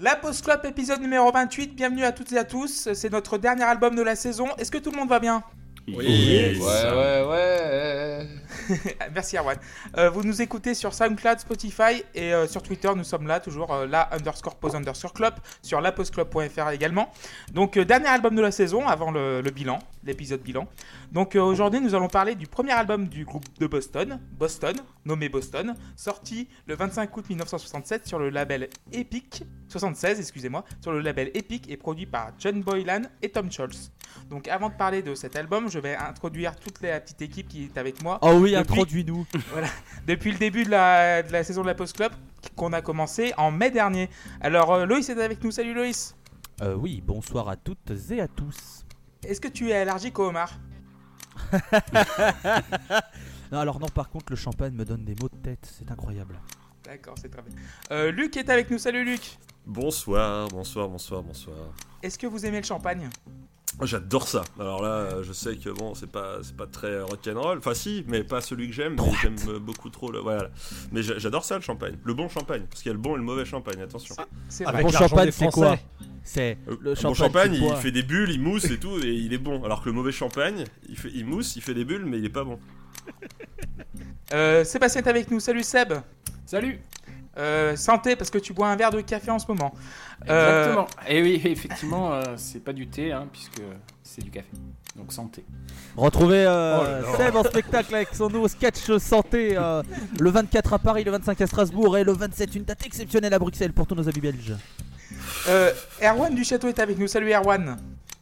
La Post Club épisode numéro 28, bienvenue à toutes et à tous. C'est notre dernier album de la saison. Est-ce que tout le monde va bien? Oui, ouais, ouais, ouais. Merci Erwan. Euh, vous nous écoutez sur SoundCloud, Spotify et euh, sur Twitter. Nous sommes là, toujours euh, là, underscore pose underscore club, sur lapostclub.fr également. Donc, euh, dernier album de la saison avant le, le bilan, l'épisode bilan. Donc, euh, aujourd'hui, nous allons parler du premier album du groupe de Boston, Boston, nommé Boston, sorti le 25 août 1967 sur le label Epic, 76, excusez-moi, sur le label Epic et produit par John Boylan et Tom Scholz. Donc, avant de parler de cet album, je vais introduire toute la petite équipe qui est avec moi. Oh oui, introduis-nous. depuis le début de la, de la saison de la Post Club qu'on a commencé en mai dernier. Alors euh, Loïs est avec nous, salut Loïs. Euh, oui, bonsoir à toutes et à tous. Est-ce que tu es allergique au homard Non, alors non, par contre, le champagne me donne des maux de tête, c'est incroyable. D'accord, c'est très bien. Euh, Luc est avec nous, salut Luc. Bonsoir, bonsoir, bonsoir, bonsoir. Est-ce que vous aimez le champagne? J'adore ça. Alors là, euh, je sais que bon, c'est pas, c'est pas très rock'n'roll. Enfin, si, mais pas celui que j'aime. mais J'aime euh, beaucoup trop le. Voilà. Mais j'a- j'adore ça, le champagne. Le bon champagne. Parce qu'il y a le bon et le mauvais champagne, attention. C'est Avec vrai. bon champagne, c'est quoi C'est Euh, le champagne. bon champagne, il fait des bulles, il mousse et tout, et il est bon. Alors que le mauvais champagne, il, fait, il mousse, il fait des bulles, mais il est pas bon. Euh, Sébastien est avec nous, salut Seb. Salut Euh, santé parce que tu bois un verre de café en ce moment. Euh, Exactement. Et oui, effectivement, euh, c'est pas du thé, hein, puisque c'est du café. Donc santé. Retrouvez euh, Oh. Seb en spectacle avec son nouveau sketch santé euh, le 24 à Paris, le 25 à Strasbourg et le 27, une date exceptionnelle à Bruxelles pour tous nos amis belges. Euh, Erwan du Château est avec nous, salut Erwan.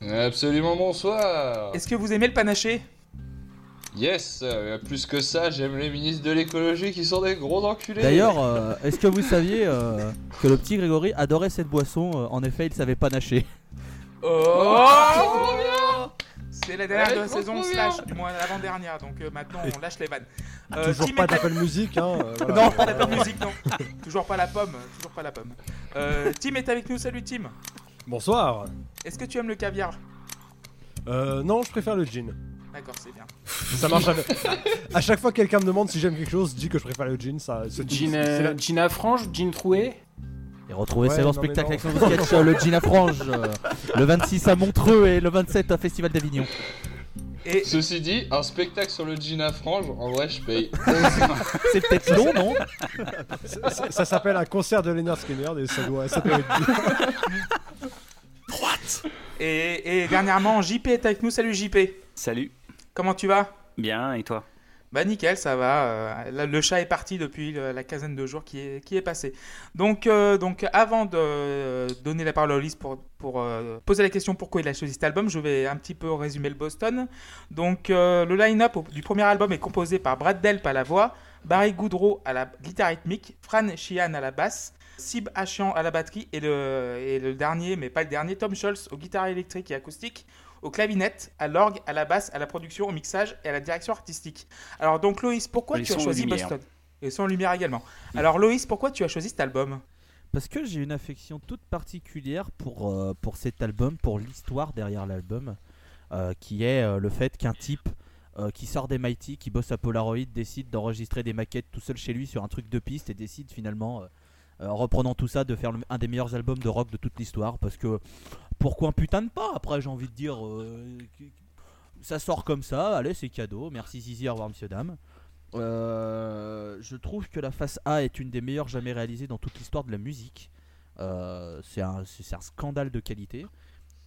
Absolument bonsoir. Est-ce que vous aimez le panaché? Yes, euh, plus que ça, j'aime les ministres de l'écologie qui sont des gros enculés. D'ailleurs, euh, est-ce que vous saviez euh, que le petit Grégory adorait cette boisson euh, En effet, il savait pas nager. Oh C'est la dernière Ouais, de la saison slash bien. moins l'avant-dernière, donc euh, maintenant on lâche les vannes. Euh, Toujours pas d'Apple Music, hein. euh, voilà. Non, pas la musique, non. toujours pas la pomme, toujours pas la pomme. Euh, Tim est avec nous, salut Tim. Bonsoir. Est-ce que tu aimes le caviar? Euh, non, je préfère le gin. D'accord, c'est bien. Ça marche jamais. à chaque fois que quelqu'un me demande si j'aime quelque chose, je dis que je préfère le gin. Ça, ce Jean, c'est euh, la- Jean à frange, jean troué. Et retrouvez Ouais, non, mais spectacle non. avec son nouveau sketch euh, le Gin à Frange euh, le 26 à Montreux et le 27 au Festival d'Avignon. Et Ceci dit, un spectacle sur le jean à frange, en vrai, je paye. C'est peut-être long, non ça, ça- ça s'appelle un concert de Leonard Skinner et ça doit, ça être. Et, et dernièrement, JP est avec nous. Salut JP. Salut. Comment tu vas? Bien, et toi? Bah nickel, ça va. euh, le chat est parti depuis le- la quinzaine de jours qui est, qui est passée. Donc, euh, donc avant de euh, donner la parole à Ulysse pour, pour euh, poser la question pourquoi il a choisi cet album, je vais un petit peu résumer le Boston. Donc euh, le line-up du premier album est composé par Brad Delp à la voix, Barry Goudreau à la guitare rythmique, Fran Sheehan à la basse, Sib Achian à la batterie et le, et le dernier, mais pas le dernier, Tom Scholz aux guitares électriques et acoustiques, au clavinette, à l'orgue, à la basse, à la production, au mixage et à la direction artistique. Alors donc Loïs, pourquoi tu as son choisi. Boston? Et sans lumière également. Alors Loïs, pourquoi tu as choisi cet album? Parce que j'ai une affection toute particulière pour, euh, pour cet album, pour l'histoire derrière l'album, euh, qui est euh, le fait qu'un type euh, qui sort des Mighty, qui bosse à Polaroid, décide d'enregistrer des maquettes tout seul chez lui sur un truc de piste et décide finalement, en reprenant tout ça, de faire un des meilleurs albums de rock de toute l'histoire. Parce que pourquoi un putain de pas Après, j'ai envie de dire, euh, ça sort comme ça, allez, c'est cadeau. Merci Zizi, au revoir, monsieur, dame. Euh, je trouve que la face A est une des meilleures jamais réalisées dans toute l'histoire de la musique. Euh, c'est un, scandale de qualité.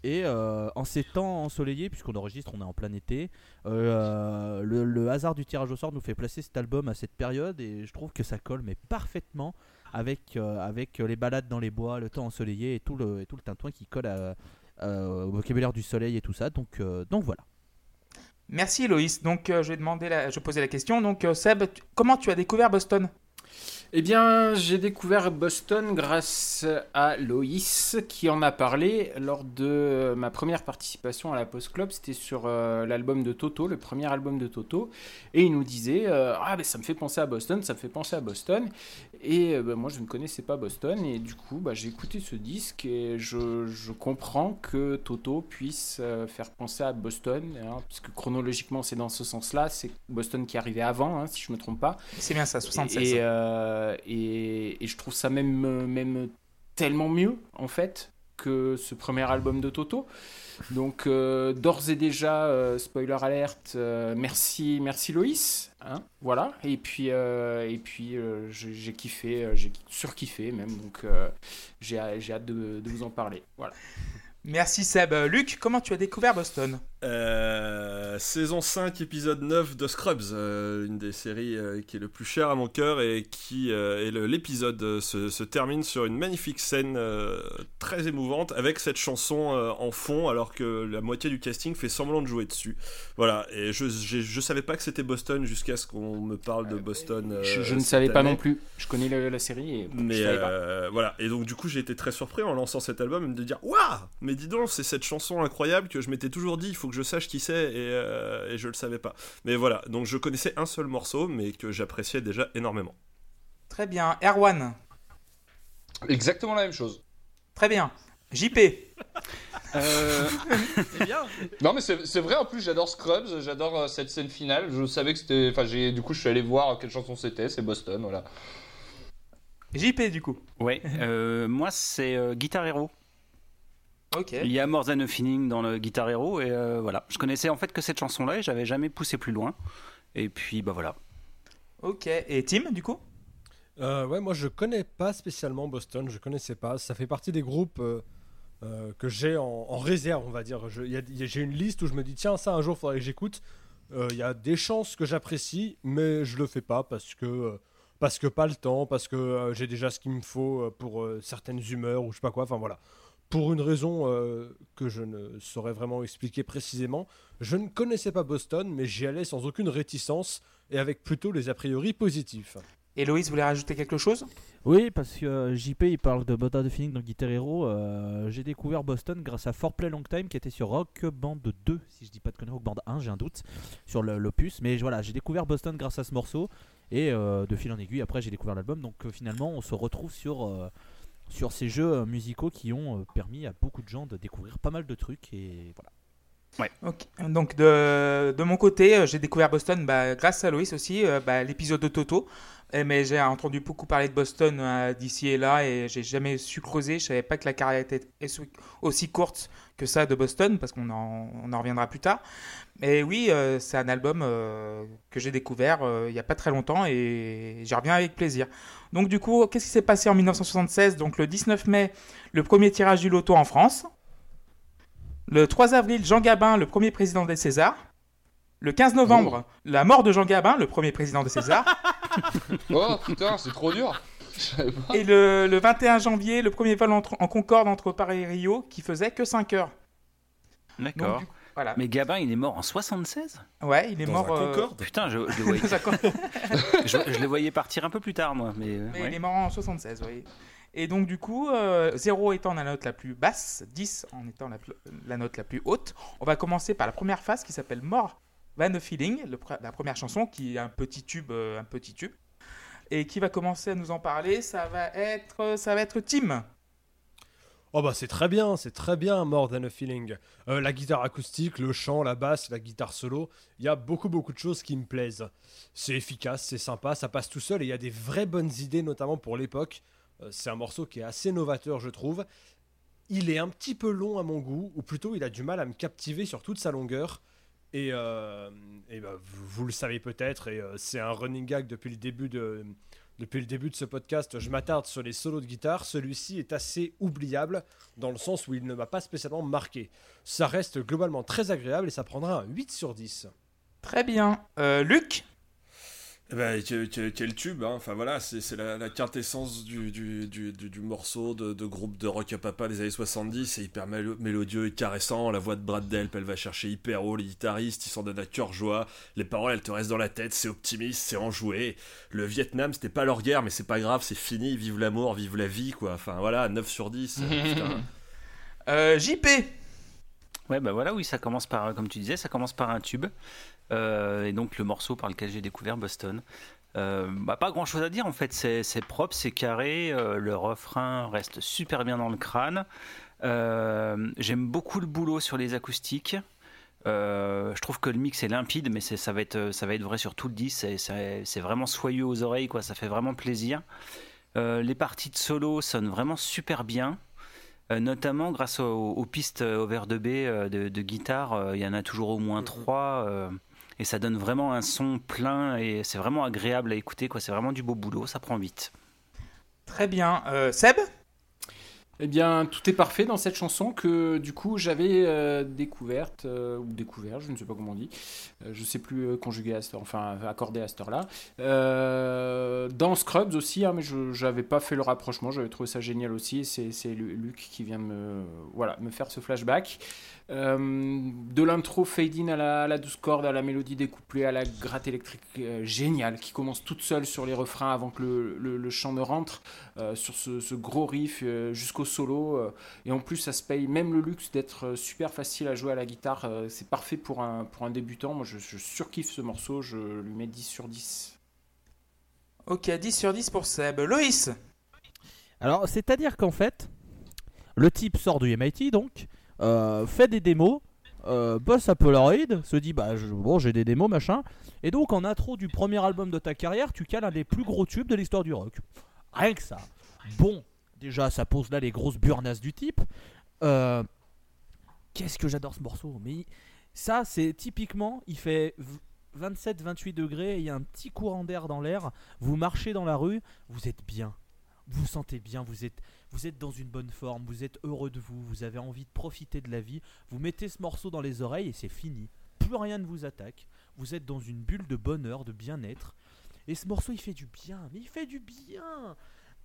Et euh, en ces temps ensoleillés, puisqu'on enregistre, on est en plein été, euh, le, le hasard du tirage au sort nous fait placer cet album à cette période et je trouve que ça colle mais parfaitement avec, euh, avec les balades dans les bois, le temps ensoleillé et tout le, tout le tintouin qui colle à- euh, au vocabulaire du soleil et tout ça. Donc, euh, donc voilà. Merci Loïs. Donc euh, je vais la... je poser la question. Donc euh, Seb, comment tu as découvert Boston? Eh bien, j'ai découvert Boston grâce à Loïs qui en a parlé lors de ma première participation à la Post Club. C'était sur euh, l'album de Toto, le premier album de Toto. Et il nous disait euh, Ah, ben ça me fait penser à Boston, ça me fait penser à Boston. Et euh, ben, moi, je ne connaissais pas Boston. Et du coup, bah, j'ai écouté ce disque et je, je comprends que Toto puisse euh, faire penser à Boston. hein, parce que chronologiquement, c'est dans ce sens-là. C'est Boston qui arrivait avant, hein, si je ne me trompe pas. C'est bien ça, 76. Et, euh, et, et je trouve ça même, euh, même tellement mieux en fait que ce premier album de Toto. Donc euh, d'ores et déjà, euh, spoiler alerte, euh, merci, merci Loïs, hein, voilà. Et puis, et puis j'ai kiffé, j'ai surkiffé même, donc j'ai hâte de, de vous en parler. Voilà. Merci Seb. Euh, Luc, comment tu as découvert Boston? Euh, saison 5, épisode 9 de Scrubs, euh, une des séries euh, qui est le plus cher à mon cœur et qui et l'épisode se, se termine sur une magnifique scène très émouvante avec cette chanson en fond alors que la moitié du casting fait semblant de jouer dessus. Voilà, et je, j'ai- je savais pas que c'était Boston jusqu'à ce qu'on me parle de Boston. je, je ne savais pas non plus. Je connais la série et Mais je savais pas. voilà, et donc du coup j'ai été très surpris en lançant cet album de dire Waouh Mais dis donc, c'est cette chanson incroyable que je m'étais toujours dit, il faut que je sache qui c'est, et, euh, et je le savais pas. Mais voilà, donc je connaissais un seul morceau, mais que j'appréciais déjà énormément. Très bien. Erwan, Exactement la même chose. très bien. JP, Euh, C'est bien. Non mais c'est c'est vrai en plus j'adore Scrubs, j'adore euh, cette scène finale. Je savais que c'était, enfin j'ai du coup je suis allé voir quelle chanson c'était, c'est Boston voilà. JP du coup. ouais, euh, moi c'est euh, Guitar Hero. Il y a More Than a Feeling dans le Guitar Hero et euh, voilà. Je connaissais en fait que cette chanson-là et j'avais jamais poussé plus loin. Et puis bah voilà. Ok. Et Tim du coup? Euh, ouais, moi je connais pas spécialement Boston, je connaissais pas. Ça fait partie des groupes euh, euh, que j'ai en, en réserve, on va dire. J'ai une liste où je me dis, tiens, ça un jour faudrait que j'écoute. Euh, Il y a des chances que j'apprécie, mais je le fais pas parce que, parce que pas le temps, parce que euh, j'ai déjà ce qu'il me faut euh, pour euh, certaines humeurs ou je sais pas quoi. Enfin voilà. Pour une raison euh, que je ne saurais vraiment expliquer précisément, je ne connaissais pas Boston, mais j'y allais sans aucune réticence et avec plutôt les a priori positifs. Héloïse voulait rajouter quelque chose? Oui, parce que euh, JP il parle de Bota de Feeling dans Guitar Hero. euh, j'ai découvert Boston grâce à For Play Long Time qui était sur Rock Band 2, si je dis pas de conneries, Rock Band 1, j'ai un doute sur le- l'opus. Mais voilà, j'ai découvert Boston grâce à ce morceau et euh, de fil en aiguille, après j'ai découvert l'album. Donc euh, finalement, on se retrouve sur, euh, sur ces jeux euh, musicaux qui ont euh, permis à beaucoup de gens de découvrir pas mal de trucs. Et voilà. Ok. Donc de, de mon côté, euh, j'ai découvert Boston bah, grâce à Loïs aussi, euh, bah, l'épisode de Toto. Eh, mais j'ai entendu beaucoup parler de Boston euh, d'ici et là et j'ai jamais su creuser. Je savais pas que la carrière était aussi- courte que ça de Boston parce qu'on en, on en reviendra plus tard. Mais oui, c'est un album que j'ai découvert il y a pas très longtemps et j'y reviens avec plaisir. Donc du coup, qu'est-ce qui s'est passé en 1976 Donc le 19 mai, le premier tirage du loto en France. Le 3 avril, Jean Gabin, le premier président des Césars. Le 15 novembre, la mort de Jean Gabin, le premier président des Césars. Oh putain c'est trop dur. Et le, le 21 janvier, le premier vol entre- en Concorde entre Paris et Rio qui faisait que 5 heures. D'accord. voilà. Mais Gabin il est mort en 76 Ouais, il est Dans mort. un euh, Concorde? Putain, je, je le voyais, je, je le voyais partir un peu plus tard moi. Mais, Mais ouais. il est mort en 76, oui. Et donc, du coup, euh, 0 étant la note la plus basse, 10 en étant la, note la plus haute, on va commencer par la première phase qui s'appelle More Van the Feeling, la première chanson qui est un petit tube, euh, un petit tube. Et qui va commencer à nous en parler, ça va être, ça va être Tim. Oh bah c'est très bien, c'est très bien More Than a Feeling. Euh, la guitare acoustique, le chant, la basse, la guitare solo, il y a beaucoup beaucoup de choses qui me plaisent. C'est efficace, c'est sympa, ça passe tout seul et il y a des vraies bonnes idées notamment pour l'époque. Euh, c'est un morceau qui est assez novateur je trouve. Il est un petit peu long à mon goût, ou plutôt il a du mal à me captiver sur toute sa longueur. Et, euh, bah, vous, le savez peut-être, et euh, c'est un running gag depuis le début de, depuis le début de ce podcast, je m'attarde sur les solos de guitare. Celui-ci est assez oubliable dans le sens où il ne m'a pas spécialement marqué. Ça reste globalement très agréable et ça prendra un 8 sur 10. Très bien. Luc? Ben, quel, quel- quel tube, hein. enfin voilà, c'est la, la quintessence du, du, du, du- du morceau de, de groupe de rock à papa des années 70, c'est hyper mélo- mélodieux et caressant, la voix de Brad Delp, elle va chercher hyper haut, les guitaristes, ils s'en donnent à cœur joie, les paroles elles te restent dans la tête, c'est optimiste, c'est enjoué, le Vietnam c'était pas leur guerre mais c'est pas grave, c'est fini, vive l'amour, vive la vie quoi, enfin voilà, 9 sur 10, euh, putain. Euh, JP Ouais, bah voilà, oui, ça commence par, comme tu disais, ça commence par un tube. Euh, et donc le morceau par lequel j'ai découvert Boston. Euh, bah, pas grand chose à dire en fait, c'est propre, c'est carré, euh, le refrain reste super bien dans le crâne. Euh, J'aime beaucoup le boulot sur les acoustiques. Je trouve que le mix est limpide, mais ça va être ça va être vrai sur tout le disque. c'est- vraiment soyeux aux oreilles, quoi. Ça fait vraiment plaisir. Les parties de solo sonnent vraiment super bien. Notamment grâce aux, aux pistes over de B de, de guitare, il y en a toujours au moins trois, euh, et ça donne vraiment un son plein et c'est vraiment agréable à écouter. quoi. C'est vraiment du beau boulot, ça prend vite. Très bien. Euh, Seb? Eh bien, tout est parfait dans cette chanson que du coup j'avais euh, découverte euh, ou découvert, je ne sais pas comment on dit, euh, je sais plus euh, conjuguer à cette heure, enfin accordé à cette heure-là. Euh, dans Scrubs aussi, hein, mais je n'avais pas fait le rapprochement, j'avais trouvé ça génial aussi. et C'est c'est Lu- Luc qui vient me voilà me faire ce flashback. Euh, de l'intro fade in à la, à la douce corde, à la mélodie découplée, à la gratte électrique euh, géniale qui commence toute seule sur les refrains avant que le, le- le chant ne rentre, euh, sur ce, ce gros riff euh, jusqu'au solo. euh, et en plus, ça se paye même le luxe d'être super facile à jouer à la guitare. euh, c'est parfait pour un, pour un débutant. Moi, je, je surkiffe ce morceau, je lui mets 10 sur 10. Ok, 10 sur 10 pour Seb. Loïs? Alors, c'est-à-dire qu'en fait, le type sort du MIT, donc, euh, fait des démos, euh, bosse à Polaroid, se dit, bah, bon, j'ai des démos, machin. Et donc, en intro du premier album de ta carrière, tu cales un des plus gros tubes de l'histoire du rock. Rien que ça. Bon, déjà, ça pose là les grosses burnasses du type. Euh, Qu'est-ce que j'adore ce morceau. Mais ça, c'est typiquement, il fait 27-28 degrés, il y a un petit courant d'air dans l'air, vous marchez dans la rue, vous êtes bien. Vous vous sentez bien, vous êtes, vous êtes dans une bonne forme, vous êtes heureux de vous, vous avez envie de profiter de la vie, vous mettez ce morceau dans les oreilles et c'est fini. Plus rien ne vous attaque, vous êtes dans une bulle de bonheur, de bien-être. Et ce morceau, il fait du bien, mais il fait du bien.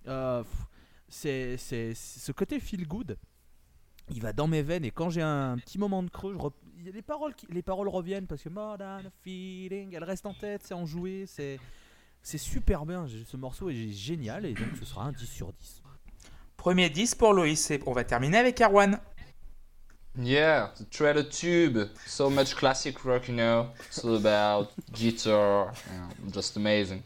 Euh, c'est, c'est, ce côté feel good. Il va dans mes veines et quand j'ai un petit moment de creux, les paroles, reviennent parce que More than a feeling, elles restent en tête, c'est enjoué, c'est, c'est super bien. Ce morceau est génial et donc ce sera un 10 sur 10. Premier 10 pour Loïs. Et on va terminer avec Erwan. Yeah, the Treader Tube. So much classic rock, you know. It's all about guitar. Yeah, just amazing.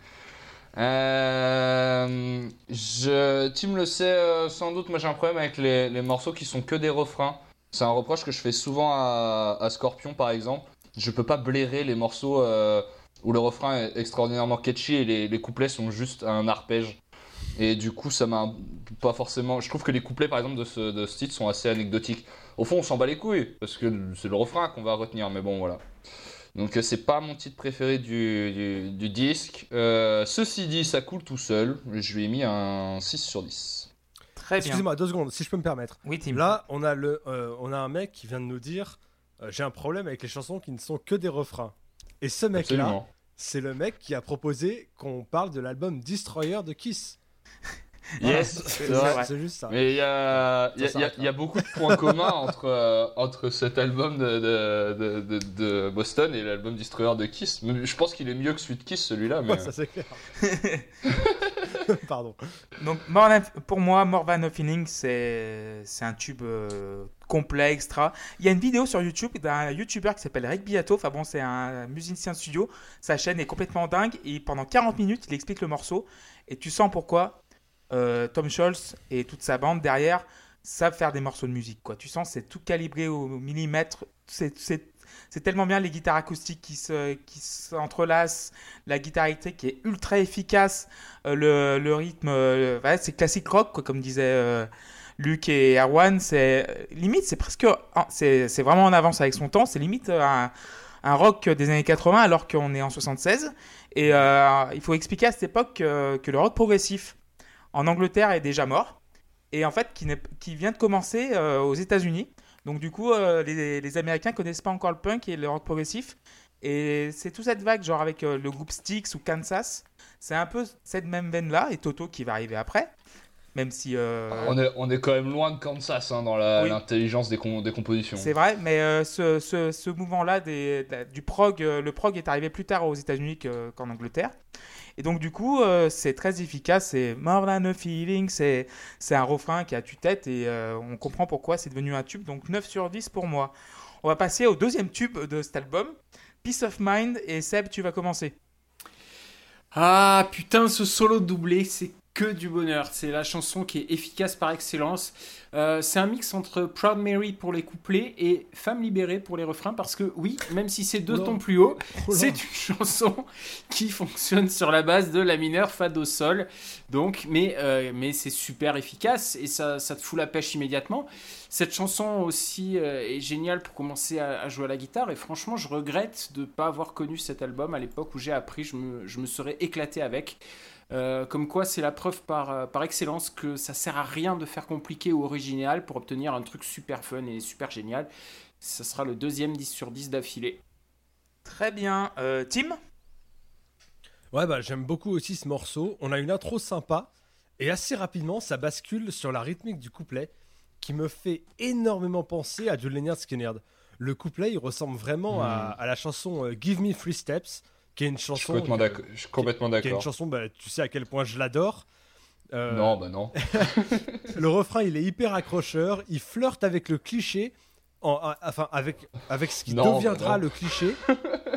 Euh, je, Tim le sait euh, sans doute, moi j'ai un problème avec les, les morceaux qui sont que des refrains. C'est un reproche que je fais souvent à, à Scorpion par exemple. Je peux pas blairer les morceaux euh, où le refrain est extraordinairement catchy et les, les couplets sont juste un arpège. Et du coup, ça m'a pas forcément. Je trouve que les couplets par exemple de ce, de ce titre sont assez anecdotiques. Au fond, on s'en bat les couilles, parce que c'est le refrain qu'on va retenir, mais bon, voilà. Donc, euh, c'est pas mon titre préféré du, du, du disque. Euh, ceci dit, ça coule tout seul. Je lui ai mis un 6 sur 10. Très bien. Excusez-moi, deux secondes, si je peux me permettre. Oui, Tim. Là, on a, le, euh, on a un mec qui vient de nous dire euh, j'ai un problème avec les chansons qui ne sont que des refrains. Et ce mec-là, c'est le mec qui a proposé qu'on parle de l'album Destroyer de Kiss. Yes, c'est juste ça. Mais il y a, y, y y beaucoup de points communs entre, euh, entre cet album de, de, de, de- de Boston et l'album Destroyer de Kiss. Je pense qu'il est mieux que celui de Kiss, celui-là. Mais... Ouais, ça c'est clair. Pardon. Donc, pour moi, More Than a Feeling, c'est c'est un tube euh, complet, extra. Il y a une vidéo sur YouTube d'un YouTuber qui s'appelle Rick Beato. Enfin bon, c'est un musicien de studio. Sa chaîne est complètement dingue. Et pendant 40 minutes, il explique le morceau. Et tu sens pourquoi euh, Tom Scholz et toute sa bande derrière savent faire des morceaux de musique. Quoi. Tu sens c'est tout calibré au millimètre. C'est tellement bien les guitares acoustiques qui se s'entrelacent, la guitare électrique qui est ultra efficace, euh, le, le rythme, euh, c'est classique rock quoi, comme disaient euh, Luc et Erwan. C'est limite c'est presque c'est vraiment en avance avec son temps. C'est limite un, un rock des années 80 alors qu'on est en 76. Et il faut expliquer à cette époque que, que le rock progressif en Angleterre est déjà mort et en fait qui, vient de commencer euh, aux États-Unis. Donc du coup, euh, les, les Américains connaissent pas encore le punk et le rock progressif. Et c'est toute cette vague, genre avec euh, le groupe Styx ou Kansas. C'est un peu cette même veine-là, et Toto qui va arriver après. Même si... On, est, on est quand même loin de Kansas hein, dans Oui. l'intelligence des, com- des compositions. C'est vrai, mais ce, ce, ce mouvement-là du prog, le prog est arrivé plus tard aux États-Unis que- qu'en Angleterre. Et donc, du coup, euh, c'est très efficace. C'est More Than a Feeling. C'est un refrain qui a tue-tête et euh, on comprend pourquoi c'est devenu un tube. Donc, 9 sur 10 pour moi. On va passer au deuxième tube de cet album, Peace of Mind. Et Seb, tu vas commencer. Ah putain, ce solo doublé, c'est que du bonheur. C'est la chanson qui est efficace par excellence. Euh, c'est un mix entre Proud Mary pour les couplets et Femme libérée pour les refrains parce que oui, même si c'est deux tons plus haut, Oh c'est une chanson qui fonctionne sur la base de la mineure fa do sol. Donc, mais euh, mais c'est super efficace et ça, ça te fout la pêche immédiatement. Cette chanson aussi euh, est géniale pour commencer à, à jouer à la guitare et franchement, je regrette de ne pas avoir connu cet album à l'époque où j'ai appris. Je me, je me serais éclaté avec. Euh, comme quoi, c'est la preuve par, euh, par excellence que ça sert à rien de faire compliqué ou original pour obtenir un truc super fun et super génial. Ça sera le deuxième 10 sur 10 d'affilée. Très bien. Euh, Tim? Ouais, bah j'aime beaucoup aussi ce morceau. On a une intro sympa et assez rapidement ça bascule sur la rythmique du couplet qui me fait énormément penser à du Leonard Skinner. Le couplet il ressemble vraiment à, à la chanson Give Me Three Steps, qui est une Je suis chanson. complètement d'accord. Je suis complètement qui est une d'accord. chanson, bah, tu sais à quel point je l'adore. Euh, Non, bah non. Le refrain, il est hyper accrocheur. Il flirte avec le cliché, en, enfin avec, avec ce qui Non, deviendra bah le cliché,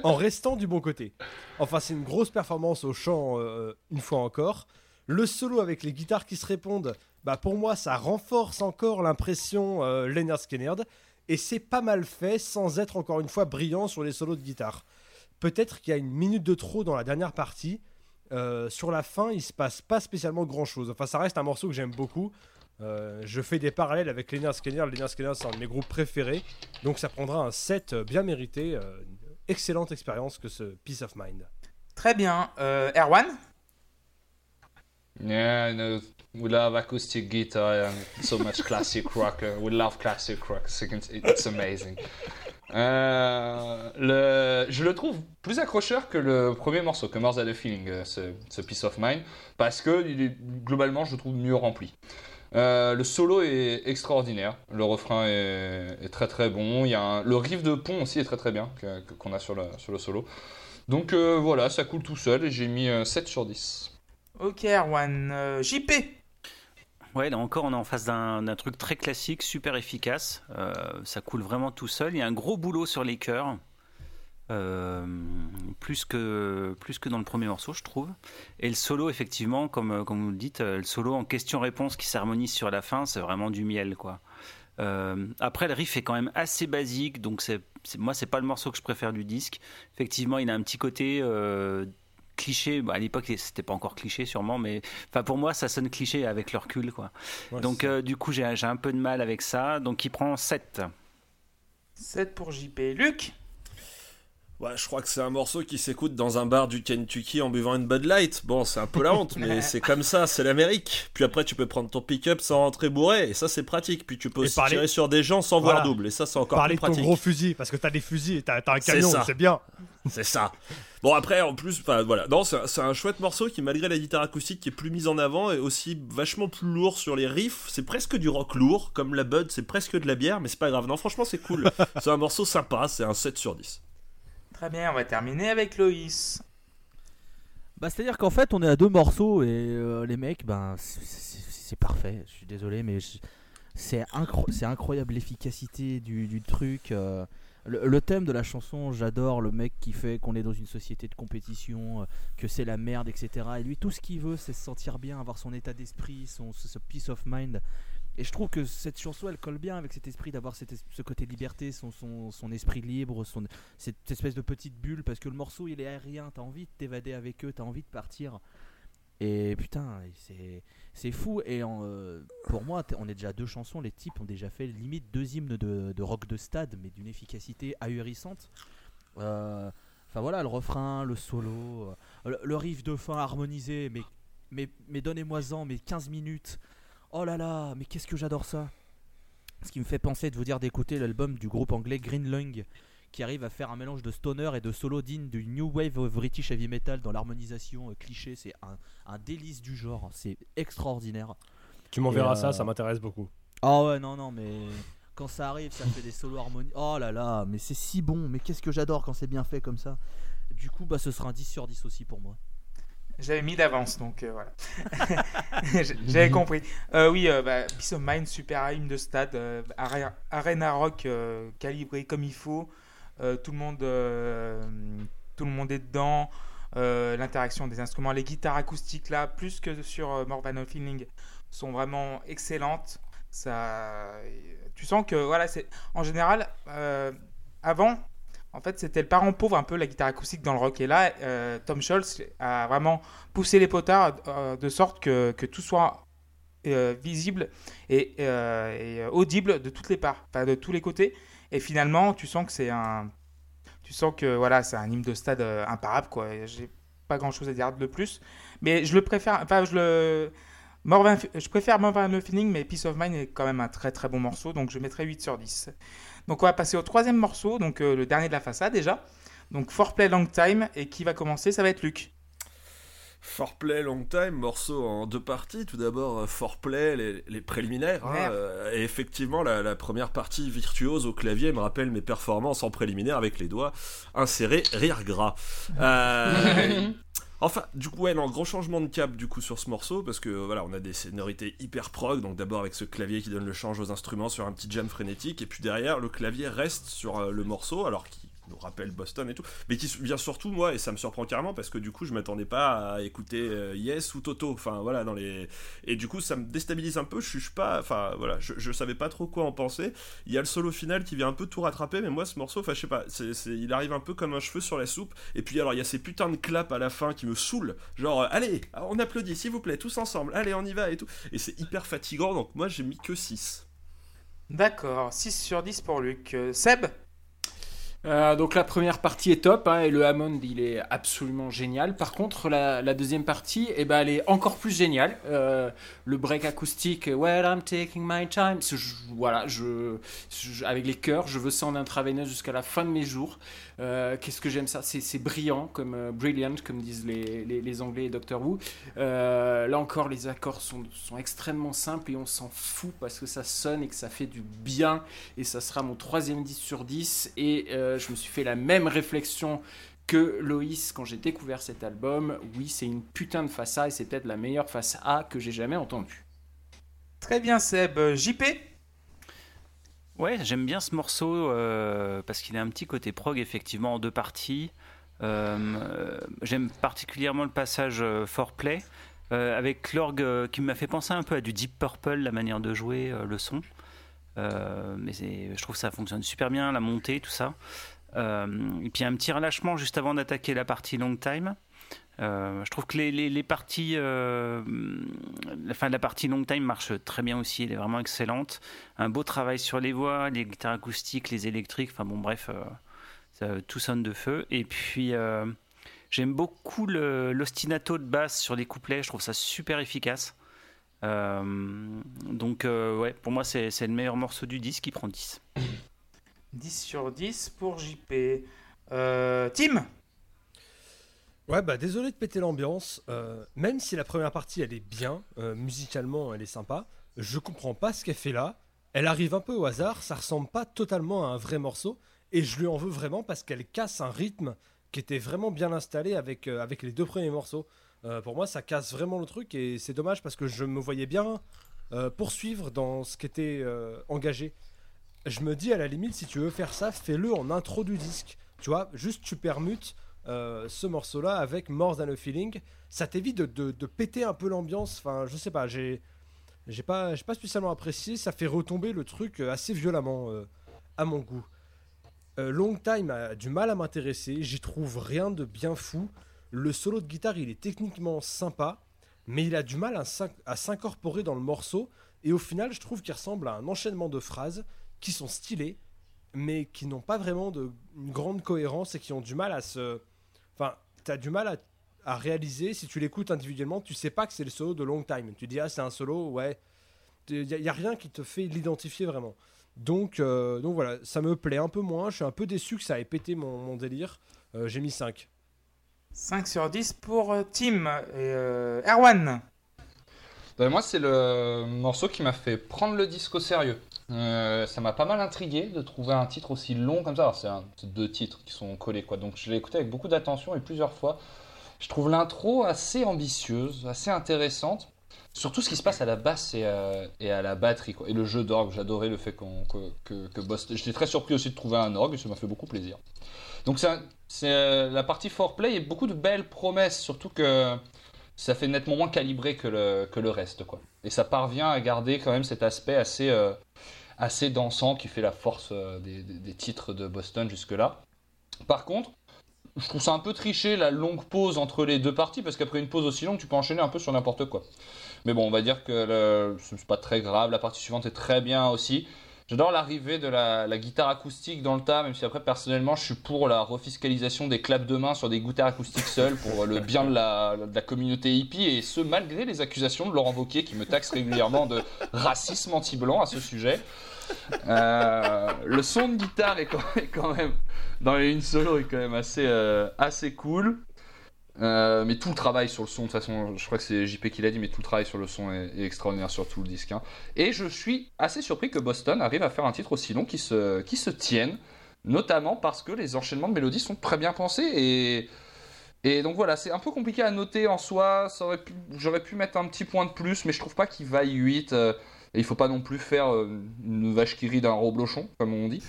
en restant du bon côté. Enfin, c'est une grosse performance au chant, euh, une fois encore. Le solo avec les guitares qui se répondent, bah pour moi, ça renforce encore l'impression euh, Leonard Skinner. Et c'est pas mal fait sans être encore une fois brillant sur les solos de guitare. Peut-être qu'il y a une minute de trop dans la dernière partie. Euh, sur la fin, il se passe pas spécialement grand chose. Enfin, ça reste un morceau que j'aime beaucoup. Euh, je fais des parallèles avec Leonard Skinner. Leonard Skinner, c'est un de mes groupes préférés. Donc, ça prendra un set euh, bien mérité. euh, une excellente expérience que ce Peace of Mind. Très bien. Euh, Erwan? Yeah, no, we love acoustic guitar and so much classic rock. Uh, we love classic rock. It's amazing. Euh, je le trouve plus accrocheur que le premier morceau, que More Than a Feeling, euh, ce, ce Peace of Mind, parce que globalement, je le trouve mieux rempli. Euh, le solo est extraordinaire, le refrain est, très très bon, il y a le riff de pont aussi est très très bien qu'on a sur le, solo. Donc voilà, ça coule tout seul et j'ai mis euh, 7 sur 10. Ok, Erwan. JP Ouais, là encore, on est en face d'un truc très classique, super efficace. Euh, ça coule vraiment tout seul. Il y a un gros boulot sur les chœurs. Euh, plus, que, plus que dans le premier morceau, je trouve. Et le solo, effectivement, comme, comme vous le dites, euh, le solo en question-réponse qui s'harmonise sur la fin, c'est vraiment du miel, quoi. Euh, après, le riff est quand même assez basique, donc c'est, moi, c'est pas le morceau que je préfère du disque. Effectivement, il a un petit côté euh, cliché. Bah, à l'époque, c'était pas encore cliché, sûrement, mais enfin, pour moi, ça sonne cliché avec le recul, quoi. Ouais, Donc euh, du coup j'ai j'ai un peu de mal avec ça, donc il prend 7. 7 pour JP. Luc? Ouais, je crois que c'est un morceau qui s'écoute dans un bar du Kentucky en buvant une Bud Light. Bon, c'est un peu la honte, mais c'est comme ça, c'est l'Amérique. Puis après, tu peux prendre ton pick-up sans rentrer bourré, et ça, c'est pratique. Puis tu peux aussi parler- tirer sur des gens sans Voilà. voir double, et ça, c'est encore Parler plus de ton pratique. gros fusil, parce que t'as des fusils et t'as t'as un camion, c'est bien. C'est ça. Bon, après, en plus, enfin voilà. Non, c'est un, c'est un chouette morceau qui, malgré la guitare acoustique qui est plus mise en avant, est aussi vachement plus lourd sur les riffs. C'est presque du rock lourd, comme la Bud, c'est presque de la bière, mais c'est pas grave. Non, franchement, c'est cool. c'est un morceau sympa, c'est un 7 sur 10. Très bien, on va terminer avec Loïs. Bah, c'est-à-dire qu'en fait, on est à deux morceaux et euh, les mecs, ben, c'est- c'est c'est parfait. Je suis désolé, mais c'est incro- c'est incroyable l'efficacité du, du truc. euh, le, thème de la chanson, j'adore le mec qui fait qu'on est dans une société de compétition, euh, que c'est la merde, etc. Et lui, tout ce qu'il veut, c'est se sentir bien, avoir son état d'esprit, son ce, ce peace of mind. Et je trouve que cette chanson, elle colle bien avec cet esprit d'avoir ce côté liberté, son, esprit libre, cette espèce de petite bulle parce que le morceau il est aérien, t'as envie de t'évader avec eux, t'as envie de partir. Et putain, c'est fou. Et euh, pour moi, on est déjà deux chansons, les types ont déjà fait limite deux hymnes de, de rock de stade, mais d'une efficacité ahurissante. Euh, Enfin voilà, le refrain, le solo, euh, le, le riff de fin harmonisé, mais, mais, mais donnez-moi-en, mais 15 minutes. Oh là là, mais qu'est-ce que j'adore ça. Ce qui me fait penser de vous dire d'écouter l'album du groupe anglais Green Lung qui arrive à faire un mélange de stoner et de solo digne du New Wave of British Heavy Metal dans l'harmonisation euh, cliché. C'est un, un délice du genre, c'est extraordinaire. Tu m'enverras Et, ça, euh, ça m'intéresse beaucoup. Ah ouais, non, non, mais quand ça arrive, ça fait des solos harmoniques. Oh là là, mais c'est si bon, mais qu'est-ce que j'adore quand c'est bien fait comme ça. Du coup, bah, ce sera un 10 sur 10 aussi pour moi. J'avais mis d'avance, donc euh, voilà. J'avais compris. Euh, oui, euh, bah, Peace of Mind, super hymne de stade, euh, are- arena rock euh, calibré comme il faut. Euh, tout le monde, euh, tout le monde est dedans. euh, l'interaction des instruments, les guitares acoustiques là, plus que sur euh, a Feeling, sont vraiment excellentes. Ça, tu sens que voilà, c'est en général avant. En fait, c'était le parent pauvre un peu la guitare acoustique dans le rock. Et là, Tom Scholz a vraiment poussé les potards de sorte que, que tout soit visible et, et, audible de toutes les parts, enfin, de tous les côtés. Et finalement, tu sens que c'est un, tu sens que voilà, c'est un hymne de stade euh, imparable quoi. Et J'ai pas grand chose à dire de plus, mais je le préfère. Enfin, je le je préfère a Feeling, mais Peace of Mind est quand même un très très bon morceau, donc je mettrai 8 sur 10. Donc on va passer au troisième morceau, donc euh, le dernier de la façade déjà. Donc For Play Long Time, et qui va commencer? Ça va être Luc. Foreplay Long Time, morceau en deux parties. Tout d'abord, euh, Foreplay, les, les préliminaires. hein, euh, et effectivement, la, la première partie virtuose au clavier me rappelle mes performances en préliminaire avec les doigts insérés, rire gras. Euh, Enfin, du coup, ouais, non, gros changement de cap du coup sur ce morceau parce que voilà, on a des sonorités hyper prog. Donc d'abord avec ce clavier qui donne le change aux instruments sur un petit jam frénétique, et puis derrière le clavier reste sur euh, le morceau, alors qui nous rappelle Boston et tout, mais qui vient surtout moi et ça me surprend carrément parce que du coup je m'attendais pas à écouter euh, Yes ou Toto. Enfin voilà dans les et du coup ça me déstabilise un peu. Je suis pas, enfin voilà, je, savais pas trop quoi en penser. Il y a le solo final qui vient un peu tout rattraper, mais moi ce morceau, enfin je sais pas, c'est- il arrive un peu comme un cheveu sur la soupe. Et puis alors il y a ces putains de claps à la fin qui me saoulent. Genre euh, allez, on applaudit s'il vous plaît, tous ensemble, allez on y va et tout. Et c'est hyper fatigant, donc moi j'ai mis que 6. D'accord, 6 sur 10 pour Luc. Euh, Seb? Euh, donc la première partie est top hein, et le Hammond il est absolument génial. Par contre la, deuxième partie eh ben, elle est encore plus géniale. Euh, le break acoustique Well I'm taking my time. voilà, je, avec les chœurs, je veux ça en intraveineuse jusqu'à la fin de mes jours. Euh, Qu'est-ce que j'aime ça? C'est brillant, comme brilliant comme disent les, les, Anglais et Doctor Who. Là encore les accords sont, sont extrêmement simples et on s'en fout parce que ça sonne et que ça fait du bien et ça sera mon troisième 10 sur 10 et euh, je me suis fait la même réflexion que Loïs quand j'ai découvert cet album. Oui, c'est une putain de face A et c'est peut-être la meilleure face A que j'ai jamais entendue. Très bien, Seb. JP Ouais, j'aime bien ce morceau euh, parce qu'il a un petit côté prog, effectivement, en deux parties. Euh, j'aime particulièrement le passage euh, foreplay euh, avec l'orgue euh, qui m'a fait penser un peu à du Deep Purple, la manière de jouer euh, le son. Euh, mais je trouve que ça fonctionne super bien, la montée, tout ça. Euh, et puis un petit relâchement juste avant d'attaquer la partie long time. Euh, je trouve que les, parties, euh, la fin de la partie long time marche très bien aussi, elle est vraiment excellente. Un beau travail sur les voix, les guitares acoustiques, les électriques, enfin bon bref, tout sonne de feu. Et puis j'aime beaucoup l'ostinato de basse sur les couplets, je trouve ça super efficace. Euh, donc euh, ouais, pour moi c'est c'est le meilleur morceau du disque, il prend 10. 10 sur 10 pour JP. Euh, Tim Ouais, bah désolé de péter l'ambiance. euh, même si la première partie elle est bien, euh, musicalement elle est sympa, je comprends pas ce qu'elle fait là. Elle arrive un peu au hasard, ça ressemble pas totalement à un vrai morceau, et je lui en veux vraiment parce qu'elle casse un rythme qui était vraiment bien installé avec, euh, avec les deux premiers morceaux. Euh, pour moi, ça casse vraiment le truc, et c'est dommage parce que je me voyais bien euh, poursuivre dans ce qui était euh, engagé. Je me dis à la limite, si tu veux faire ça, fais-le en intro du disque. Tu vois, juste tu permutes ce morceau-là avec More Than a Feeling. Ça t'évite de, de- de péter un peu l'ambiance. Enfin, je sais pas, j'ai j'ai pas, j'ai pas spécialement apprécié. Ça fait retomber le truc assez violemment à mon goût. Long Time a du mal à m'intéresser. J'y trouve rien de bien fou. Le solo de guitare, il est techniquement sympa, mais il a du mal à s'in- à s'incorporer dans le morceau. Et au final, je trouve qu'il ressemble à un enchaînement de phrases qui sont stylées, mais qui n'ont pas vraiment de une grande cohérence et qui ont du mal à se. Enfin, t'as du mal à, réaliser. Si tu l'écoutes individuellement, tu sais pas que c'est le solo de Long Time. Tu dis, ah, c'est un solo, ouais. Il n'y a, rien qui te fait l'identifier vraiment. Donc, euh, donc voilà, ça me plaît un peu moins. Je suis un peu déçu que ça ait pété mon, mon délire. Euh, J'ai mis 5. 5 sur 10 pour euh, Tim. Et euh, Erwan moi, c'est le morceau qui m'a fait prendre le disque au sérieux. Euh, ça m'a pas mal intrigué de trouver un titre aussi long comme ça. C'est deux titres qui sont collés, quoi. Donc, je l'ai écouté avec beaucoup d'attention et plusieurs fois. Je trouve l'intro assez ambitieuse, assez intéressante. surtout ce qui se passe à la basse et à, la batterie. Quoi. Et le jeu d'orgue, j'adorais le fait que, que, que Boston. J'étais très surpris aussi de trouver un orgue, ça m'a fait beaucoup plaisir. Donc c'est, euh, la partie foreplay et beaucoup de belles promesses, surtout que ça fait nettement moins calibré que le, reste. Quoi. Et ça parvient à garder quand même cet aspect assez, euh, assez dansant qui fait la force euh, des, titres de Boston jusque-là. Par contre, je trouve ça un peu triché la longue pause entre les deux parties parce qu'après une pause aussi longue, tu peux enchaîner un peu sur n'importe quoi. Mais bon, on va dire que c'est pas très grave. La partie suivante est très bien aussi. J'adore l'arrivée de la, guitare acoustique dans le tas, même si après personnellement je suis pour la refiscalisation des claps de main sur des guitares acoustiques seules pour le bien de la, communauté hippie et ce malgré les accusations de Laurent Wauquiez qui me taxe régulièrement de racisme anti-blanc à ce sujet. Euh, le son de guitare est quand, est quand même dans une solo est quand même assez, euh, assez cool. Euh, mais tout le travail sur le son, de toute façon, je crois que c'est JP qui l'a dit, mais tout le travail sur le son est, extraordinaire sur tout le disque. hein. Et je suis assez surpris que Boston arrive à faire un titre aussi long qui se, tienne, notamment parce que les enchaînements de mélodies sont très bien pensés. Et, donc voilà, c'est un peu compliqué à noter en soi. J'aurais pu mettre un petit point de plus, mais je trouve pas qu'il vaille 8. euh, et il faut pas non plus faire euh, une vache qui rit d'un reblochon, comme on dit.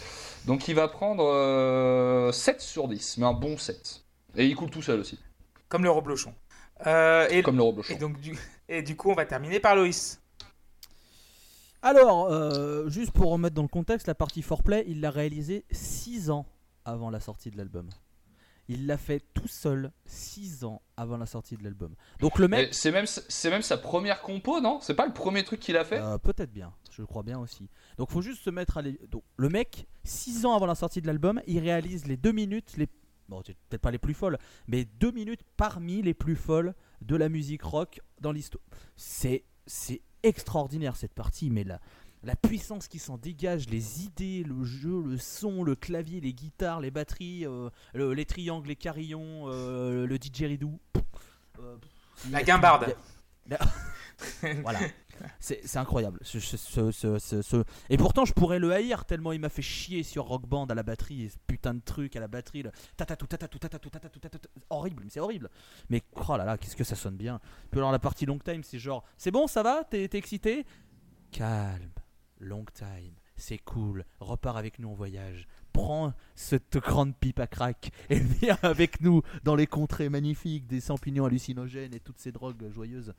Donc il va prendre euh, 7 sur 10, mais un bon 7. Et il coule tout seul aussi, Comme le reblochon. Euh, et, comme le et donc du, et du coup, on va terminer par Loïs. Alors, euh, juste pour remettre dans le contexte, la partie foreplay, il l'a réalisée 6 ans avant la sortie de l'album. Il l'a fait tout seul 6 ans avant la sortie de l'album. Donc le mec, C'est même, c'est même sa première compo, non? C'est pas le premier truc qu'il a fait? Euh, peut-être bien, je crois bien aussi. Donc faut juste se mettre à l'é- Donc le mec, 6 ans avant la sortie de l'album, il réalise les 2 minutes les bon, peut-être pas les plus folles, mais 2 minutes parmi les plus folles de la musique rock dans l'histoire. C'est c'est extraordinaire cette partie, mais la la puissance qui s'en dégage, les idées, le jeu, le son, le clavier, les guitares, les batteries, euh, le- les triangles, les carillons, euh, le didgeridoo. Euh, La guimbarde. voilà. C'est incroyable. Ce- Et pourtant, je pourrais le haïr tellement il m'a fait chier sur Rock Band à la batterie. Ce putain de truc à la batterie. Tatatou, tatatou, c'est horrible. Mais oh là là, qu'est-ce que ça sonne bien. Puis alors, la partie long time, c'est genre C'est bon, ça va? T'es excité? Calme. Long time. C'est cool. Repars avec nous en voyage. Prends cette grande pipe à crack et viens avec nous dans les contrées magnifiques des champignons hallucinogènes et toutes ces drogues joyeuses.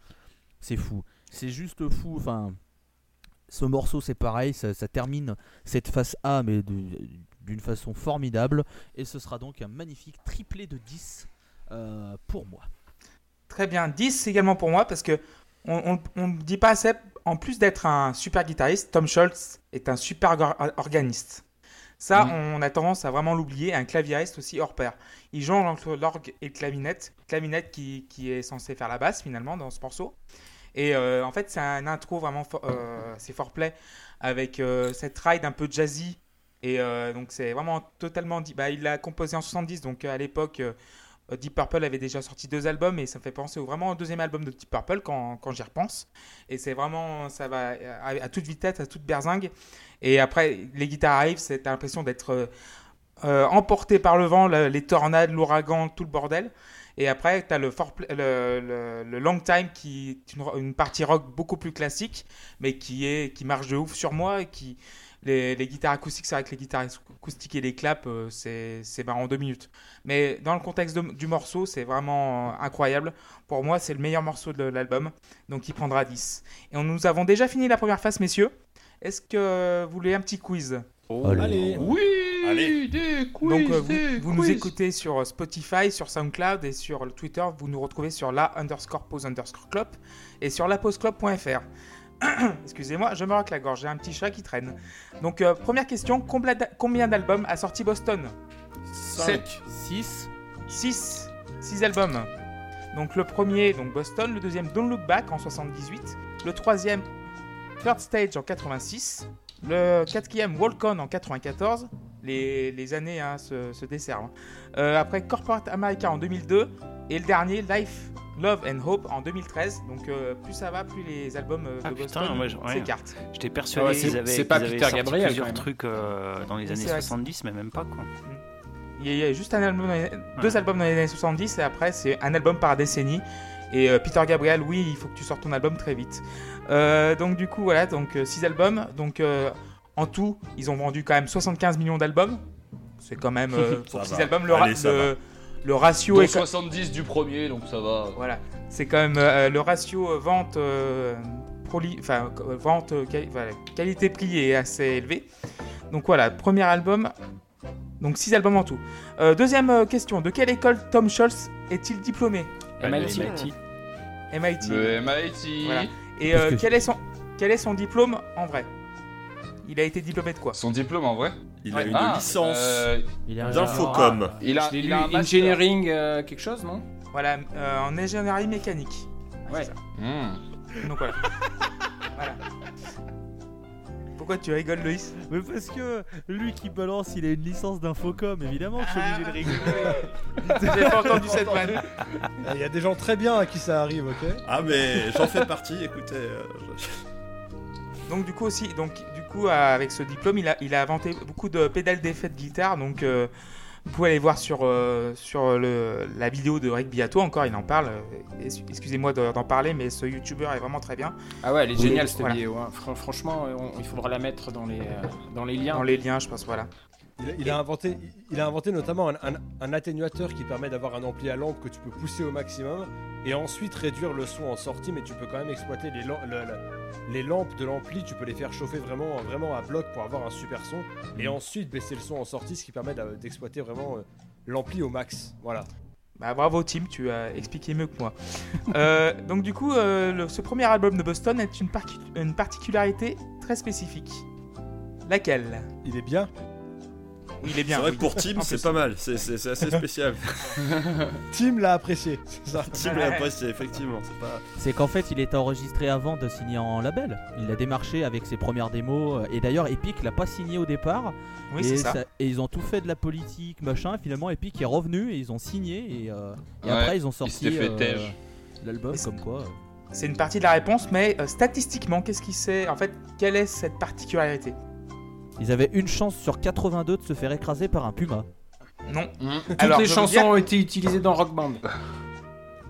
C'est fou. C'est juste fou. Enfin, ce morceau, c'est pareil. Ça, ça termine cette face A, mais d'une façon formidable. Et ce sera donc un magnifique triplé de 10 euh, pour moi. Très bien. 10 également pour moi parce que on ne dit pas assez. En plus d'être un super guitariste, Tom Scholz est un super or- organiste. Ça, on a tendance à vraiment l'oublier. Un claviériste aussi hors pair. Il joue entre l'orgue et le clavinette. Clavinette qui, qui est censé faire la basse finalement dans ce morceau. Et euh, en fait, c'est un intro vraiment, for- euh, c'est foreplay avec euh, cette ride un peu jazzy. Et donc c'est vraiment totalement. Bah, il l'a composé en 70, donc à l'époque. Deep Purple avait déjà sorti deux albums et ça me fait penser vraiment au deuxième album de Deep Purple quand, j'y repense. Et c'est vraiment, ça va à, toute vitesse, à toute berzingue. Et après, les guitares arrivent, c'est l'impression d'être emporté par le vent, le- les tornades, l'ouragan, tout le bordel. Et après, tu as le, long time qui est une, partie rock beaucoup plus classique, mais qui, est, qui marche de ouf sur moi et qui. Les, guitares acoustiques, c'est vrai que les guitares acoustiques et les claps, euh, c'est bah, en deux minutes. Mais dans le contexte du morceau, c'est vraiment euh, incroyable. Pour moi, c'est le meilleur morceau de l'album. Donc il prendra 10. Et on, nous avons déjà fini la première phase, messieurs. Est-ce que vous voulez un petit quiz? Allez. Oui Allez. des quiz, Donc euh, des vous, vous nous écoutez sur euh, Spotify, sur SoundCloud et sur le Twitter. Vous nous retrouvez sur la underscore pause underscore club et sur lapauseclub.fr. Excusez-moi, je me racle la gorge, j'ai un petit chat qui traîne. Donc euh, première question, combien d'a- combien d'albums a sorti Boston? 7. 6. 6. 6 albums. Donc le premier, donc Boston, le deuxième Don't Look Back en 78, le troisième Third Stage en 86, le quatrième Walk On en 94, les, les années hein, se, se desservent. hein. Euh, après Corporate America en 2002 et le dernier Life, Love and Hope en 2013. Donc euh, plus ça va, plus les albums euh, de Ah, Boston moi, je- ouais. s'écartent. J'étais persuadé Ouais, c'est- qu'ils avaient, c'est pas qu'ils avaient Peter sorti Gabriel, plusieurs trucs euh, dans les années c'est vrai. 70, mais même pas quoi. Il y a- il y a juste un album deux albums dans les années 70 et après c'est un album par décennie. Et euh, Peter Gabriel, oui, il faut que tu sortes ton album très vite. Euh, donc du coup, voilà, donc 6 albums. Donc euh, en tout, ils ont vendu quand même 75 millions d'albums. C'est quand même euh, pour 6 va. albums le, Allez, le, le ratio est 70 du premier, donc ça va. voilà, c'est quand même euh, le ratio euh, vente euh, proli- enfin euh, vente euh, quali- voilà, qualité prix est assez élevé. Donc voilà, premier album. Donc 6 albums en tout. Euh, deuxième euh, question, de quelle école Tom Scholz est-il diplômé? MIT. MIT. Le MIT. Voilà. Et euh, que- quel, est son, quel est son diplôme en vrai? Il a été diplômé de quoi? Son diplôme en vrai? Il a Ouais. une Ah, licence euh, Il est un d'infocom. il a, il a un engineering euh, quelque chose, non? Voilà, euh, en ingénierie mécanique. Ouais. Hmm. Donc voilà. voilà. Pourquoi tu rigoles, Loïs Mais parce que lui qui balance, il a une licence d'infocom, évidemment que je suis obligé de rigoler. J'ai pas entendu cette vanne. Il y a des gens très bien à qui ça arrive, ok Ah mais j'en fais partie, écoutez. euh, je- Donc du coup aussi, donc du coup euh, avec ce diplôme, il a, il a inventé beaucoup de pédales d'effet de guitare. Donc euh, vous pouvez aller voir sur euh, sur le, la vidéo de Rick Beato. Encore, il en parle. euh, Excusez-moi de- d'en parler, mais ce YouTuber est vraiment très bien. Ah ouais, elle est Oui, géniale cette voilà. vidéo. hein. Fran- franchement, euh, on- il faudra la mettre dans les, euh, dans les liens. Dans les liens, je pense. Voilà. Il a, il a inventé, il a inventé notamment un, un- un atténuateur qui permet d'avoir un ampli à lampe que tu peux pousser au maximum et ensuite réduire le son en sortie, mais tu peux quand même exploiter les, lam- le- le- les lampes de l'ampli, tu peux les faire chauffer vraiment, vraiment à bloc pour avoir un super son et ensuite baisser le son en sortie, ce qui permet d'exploiter vraiment euh, l'ampli au max. Voilà. Bah, bravo Tim, tu as expliqué mieux que moi. Euh, donc du coup, euh, le- ce premier album de Boston est une particularité très spécifique. Laquelle? Il est bien. Oui, il est bien. C'est vrai que pour Tim, c'est pas mal. C'est- assez spécial. Tim l'a apprécié. C'est ça. Tim l'a apprécié, effectivement. C'est pas. Qu'en fait, il était enregistré avant de signer en label. Il a démarché avec ses premières démos. euh, Et d'ailleurs, Epic l'a pas signé au départ. Oui, et, c'est ça. et ils ont tout fait de la politique, machin. Et finalement, Epic est revenu et ils ont signé. Et, euh, et Ouais, après, ils ont sorti euh, l'album c'est- comme quoi. euh, C'est une partie de la réponse, mais euh, statistiquement, qu'est-ce qui c'est En fait, quelle est cette particularité? Ils avaient une chance sur 82 de se faire écraser par un puma. Non. Hmm. Toutes Alors, les je chansons dire- ont été utilisées dans Rock Band.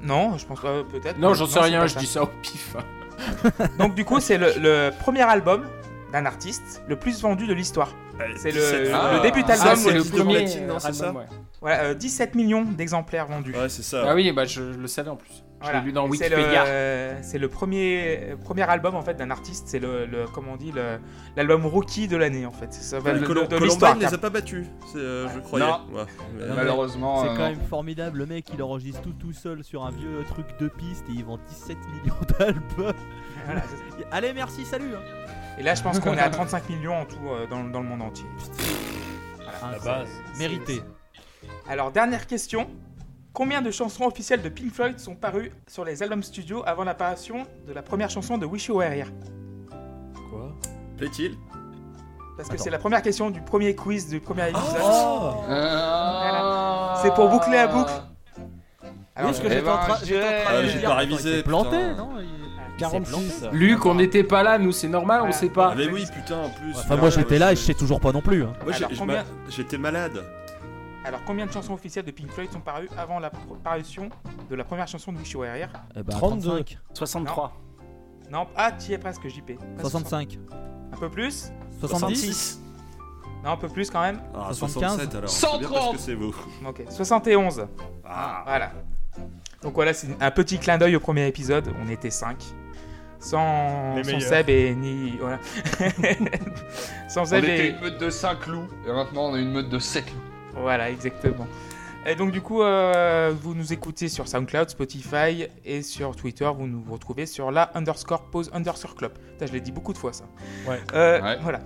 Non, je pense pas, peut-être. Non, j'en sais rien, je ça. dis ça au pif. Donc du coup, c'est le, le premier album d'un artiste le plus vendu de l'histoire. C'est le- 17 le début Ah, d'album, c'est le premier album, ça ouais. Voilà, euh, 17 millions d'exemplaires vendus. Ouais, c'est ça. Ah oui, bah je, je le savais en plus. Je Voilà. l'ai lu dans c'est Wikipédia. le, c'est le premier, premier album en fait d'un artiste. C'est le, le- comment on dit, l'album rookie de l'année en fait. Ça va de, Colom- de- de l'histoire. Columbine les a pas battus, euh, je croyais. Non. Ouais. Mais- Non, Malheureusement. C'est euh, quand non. même formidable, le mec il enregistre tout tout seul sur un vieux truc de piste et il vend 17 millions d'albums. Voilà. Allez merci, salut hein. Et là, je pense qu'on est à 35 millions en tout euh, dans, dans le monde entier. Ah, La c'est base. Mérité. Alors, dernière question. Combien de chansons officielles de Pink Floyd sont parues sur les albums studio avant l'apparition de la première chanson de Wish You Were Here? Quoi? Plaît-il? Parce que Attends. c'est la première question du premier quiz du premier épisode. Oh Ah. C'est pour boucler la boucle. Alors, Parce que eh j'étais en ben, train j'étais en train Ah, de j'ai pas révisé, il s'est planté, putain. non? Il- il s'est 46. planté. Luc, on n'était pas là, nous, c'est normal, on Voilà. sait pas. Ah, mais oui, putain, en plus. Enfin, moi j'étais là et je sais toujours pas non plus. hein. Moi, Alors, combien- j'étais malade. Alors, combien de chansons officielles de Pink Floyd sont parues avant la parution de la première chanson de Wish You Were Here Eh ben, 32. 35. 63. Non, ah, tu y es presque, JP. Pas 65. 60. Un peu plus? 70 Non, un peu plus quand même. Ah, 75. 67 alors. C'est bien parce 130. que c'est vous. Ok, 71. Ah. Voilà. Donc voilà, c'est un petit clin d'œil au premier épisode. On était 5. Sans, sans. Seb et ni. Voilà. sans On Seb était et. une meute de 5 loups, et maintenant on est une meute de 7 loups. Voilà, exactement. Et donc du coup, euh, vous nous écoutez sur SoundCloud, Spotify et sur Twitter, vous nous retrouvez sur la underscore pause underscore club. Putain, je l'ai dit beaucoup de fois ça. Ouais. Euh, Ouais. Voilà.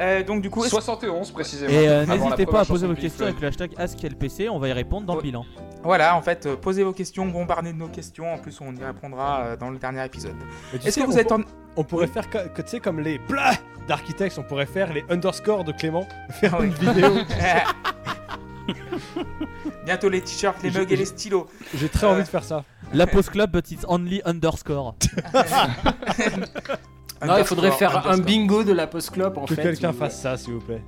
Euh, donc du coup, est-ce- 71 précisément. Et euh, n'hésitez pas à poser vos questions avec le hashtag AskLPC, on va y répondre dans le bilan. voilà, en fait, euh, posez vos questions, bombardez de nos questions. En plus, on y répondra euh, dans le dernier épisode. Est-ce que vous on êtes en On pourrait faire que, que, tu sais comme les blah d'architectes, on pourrait faire les underscores de Clément, faire Ah oui. une vidéo. Bientôt les t-shirts, les mugs et les stylos. J'ai très envie de faire ça. La pause club, but it's only underscore. Non, il faudrait faire un bingo de la post-club en Que fait. quelqu'un où- fasse ça, s'il vous plaît.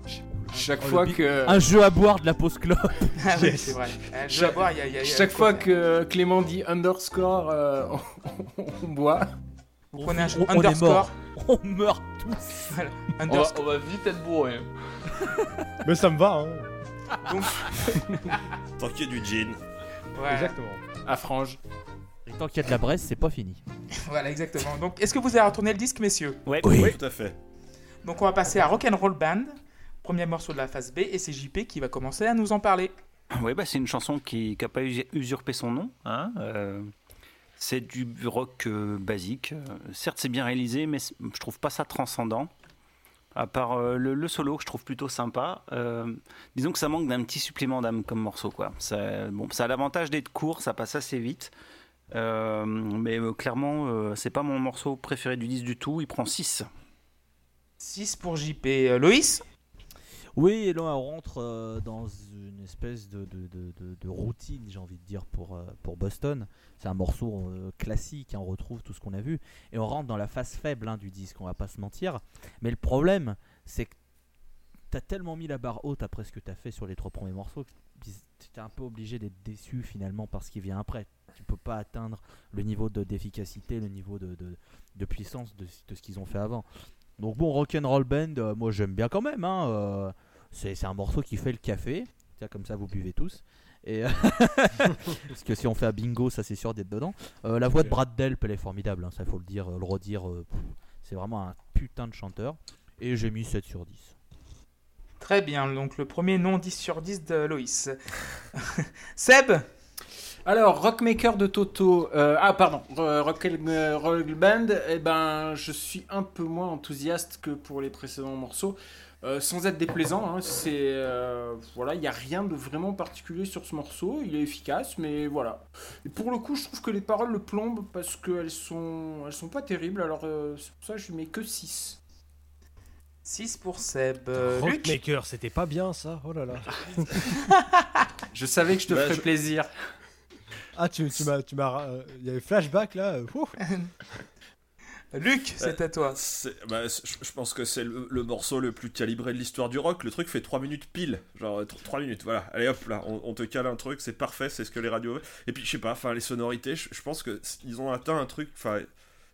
Chaque Oh, fois que. Un jeu à boire de la pause club. Ah oui, Yes. c'est vrai. Euh, je vais boire, il y a- il y a- il y a- Chaque fois que Clément dit underscore, euh, on, on boit. Vous prenez un on, on est underscore. mort. On meurt tous. On va, on va vite être bourré. Mais ça me va, hein. Tant qu'il y a du gin. Ouais, Exactement. À frange. Et tant qu'il y a de la Bresse, c'est pas fini. voilà, exactement. Donc, est-ce que vous avez retourné le disque, messieurs Ouais. Oui, tout à fait. Donc, on va passer à Rock'n'Roll Band, premier morceau de la phase B, et c'est JP qui va commencer à nous en parler. Oui, bah, c'est une chanson qui n'a pas usurpé son nom. hein, euh, c'est du rock euh, basique. Euh, certes, c'est bien réalisé, mais je trouve pas ça transcendant. À part euh, le, solo, que je trouve plutôt sympa. Euh, disons que ça manque d'un petit supplément d'âme comme morceau. Quoi. Ça, bon, ça a l'avantage d'être court, ça passe assez vite. Euh, mais clairement, c'est pas mon morceau préféré du disque du tout. Il prend 6. 6 pour JP. Loïs? Oui, et là on rentre euh, dans une espèce de, routine, j'ai envie de dire, pour, euh, pour Boston. C'est un morceau euh, classique, hein, on retrouve tout ce qu'on a vu. Et on rentre dans la phase faible hein, du disque, on va pas se mentir. Mais le problème, c'est que t'as tellement mis la barre haute après ce que t'as fait sur les trois premiers morceaux que t'es un peu obligé d'être déçu finalement par ce qui vient après. Tu peux pas atteindre le niveau de- d'efficacité, le niveau de, de- puissance de, de ce qu'ils ont fait avant. Donc bon, Rock'n'Roll Band, moi j'aime bien quand même. hein, c'est un morceau qui fait le café. Tiens, comme ça vous buvez tous. Et Parce que si on fait un bingo, ça c'est sûr d'être dedans. Euh, la voix de Brad Delp, elle est formidable, hein, ça faut le dire, euh, le redire. euh, c'est vraiment un putain de chanteur. Et j'ai mis 7 sur 10. Très bien, donc le premier non 10 sur 10 de Loïs. Seb? Alors, Rockmaker de Toto. euh, ah, pardon, Ro- Rock, euh, Rock Band. Eh ben, je suis un peu moins enthousiaste que pour les précédents morceaux. Euh, sans être déplaisant, hein, c'est euh, voilà, il n'y a rien de vraiment particulier sur ce morceau. Il est efficace, mais voilà. Et pour le coup, je trouve que les paroles le plombent parce qu'elles sont, elles sont pas terribles. Alors euh, c'est pour ça que je lui mets que 6 6 pour Seb. Rockmaker, c'était pas bien ça Oh là là. Je savais que je te Bah, ferais je- plaisir. Ah, tu, tu m'as. tu m'as, euh, Il y avait flashback là. euh. Luc, c'est à toi. Bah, je pense que c'est le, le morceau le plus calibré de l'histoire du rock. Le truc fait 3 minutes pile. Genre 3 minutes, voilà. Allez hop là, on, on te cale un truc, c'est parfait, c'est ce que les radios. Et puis je sais pas, enfin les sonorités, je, je pense que c- ils ont atteint un truc. Enfin,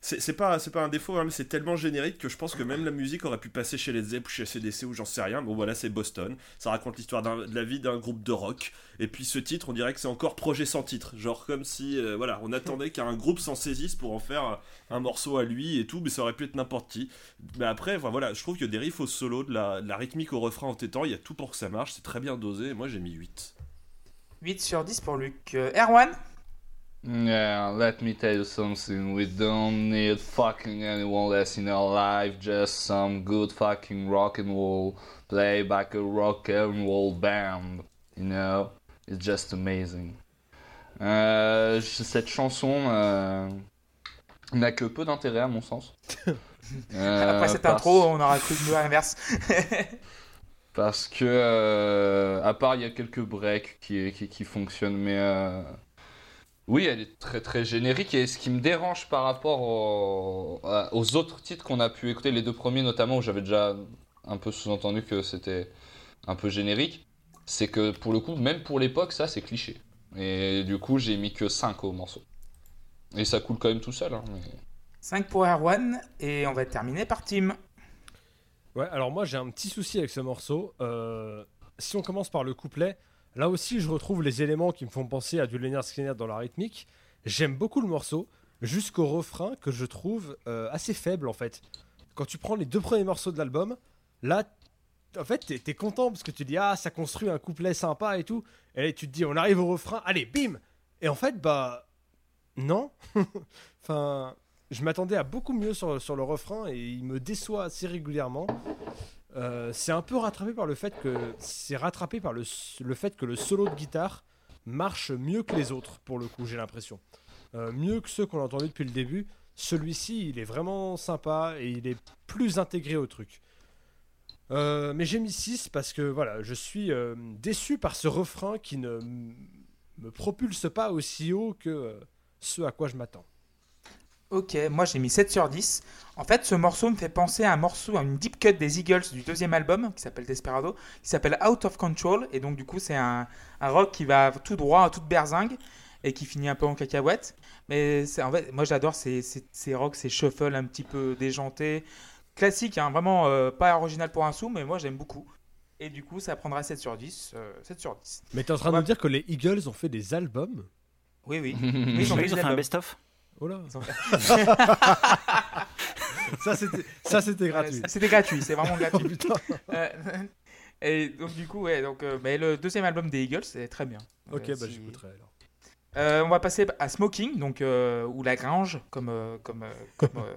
c'est pas, pas un défaut, hein, mais c'est tellement générique que je pense que même la musique aurait pu passer chez les Zepp ou chez CDC ou j'en sais rien. Bon voilà, c'est Boston. Ça raconte l'histoire de la vie d'un groupe de rock. Et puis ce titre, on dirait que c'est encore projet sans titre. Genre comme si, euh, voilà, on attendait qu'un groupe s'en saisisse pour en faire un morceau à lui et tout, mais ça aurait pu être n'importe qui. Mais après, voilà, je trouve que des riffs au solo, de la, rythmique au refrain en tétant, il y a tout pour que ça marche, c'est très bien dosé, moi j'ai mis 8. 8 sur 10 pour Luc. Euh, Erwan? Yeah, let me tell you something. We don't need fucking anyone less in our life, just some good fucking rock and roll, play back a rock and roll band. You know, it's just amazing. Euh, cette chanson euh, n'a que peu d'intérêt à mon sens. Euh, Après cette parce- intro, on aura cru l'inverse. Parce que, euh, à part, il y a quelques breaks qui, qui, qui fonctionnent, mais euh, oui, elle est très très générique. Et ce qui me dérange par rapport au- aux autres titres qu'on a pu écouter, les deux premiers notamment, où j'avais déjà un peu sous-entendu que c'était un peu générique, c'est que pour le coup, même pour l'époque, ça c'est cliché. Et du coup, j'ai mis que 5 au morceau. Et ça coule quand même tout seul. hein, mais- 5 pour Erwan. Et on va terminer par Tim. Ouais, alors moi j'ai un petit souci avec ce morceau. Euh, si on commence par le couplet, là aussi je retrouve les éléments qui me font penser à du Leonard Skinner dans la rythmique. J'aime beaucoup le morceau, jusqu'au refrain que je trouve euh, assez faible en fait. Quand tu prends les deux premiers morceaux de l'album, là, en fait t'es es content parce que tu dis ah ça construit un couplet sympa et tout. Et tu te dis on arrive au refrain, allez bim Et en fait bah non. enfin, je m'attendais à beaucoup mieux sur, sur le refrain et il me déçoit assez régulièrement. Euh, c'est un peu rattrapé par le fait que c'est rattrapé par le, le fait que le solo de guitare marche mieux que les autres pour le coup j'ai l'impression. Euh, mieux que ceux qu'on a entendus depuis le début. Celui-ci il est vraiment sympa et il est plus intégré au truc. Euh, mais j'ai mis 6 parce que voilà je suis déçu par ce refrain qui ne me propulse pas aussi haut que ce à quoi je m'attends Ok, moi j'ai mis 7 sur 10. En fait, ce morceau me fait penser à un morceau, à une deep cut des Eagles du deuxième album, qui s'appelle Desperado, qui s'appelle Out of Control. Et donc, du coup, c'est un, un rock qui va tout droit, toute berzingue, et qui finit un peu en cacahuète. Mais c'est- en fait, moi j'adore ces, ces, ces rocks, ces shuffles un petit peu déjantés. Classique, hein, vraiment euh, pas original pour un sou, mais moi j'aime beaucoup. Et du coup, ça prendra 7 sur 10. euh, 7 sur 10. Mais t'es en train de me dire que les Eagles ont fait des albums? Oui, oui. Oui, Ils ont fait fait un best-of Oh là Ils ont- Ça c'était ça c'était gratuit. Ouais, C'était gratuit, c'est vraiment Oh gratuit. putain. Euh, et donc du coup, ouais, donc, euh, mais le deuxième album des Eagles, c'est très bien. Ok, Euh, bah si- j'écouterai alors. Euh, on va passer à Smoking, donc euh, ou la Grange, comme euh, comme euh, comme euh,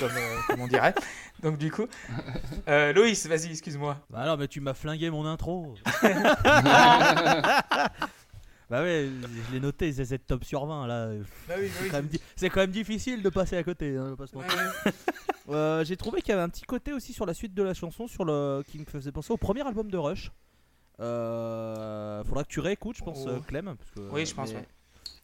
comme, euh, comme on dirait. Donc du coup, euh, Loïs, vas-y, excuse-moi. Bah non, mais tu m'as flingué mon intro. Bah ouais, je l'ai noté, ZZ top sur 20 là. Bah oui, C'est quand, di- quand même difficile de passer à côté. hein. Euh, J'ai trouvé qu'il y avait un petit côté aussi sur la suite de la chanson sur le... qui me faisait penser au premier album de Rush. Euh, faudra que tu réécoutes, je pense, Oh. Clem. parce que, Oui, je pense, Mais, ouais.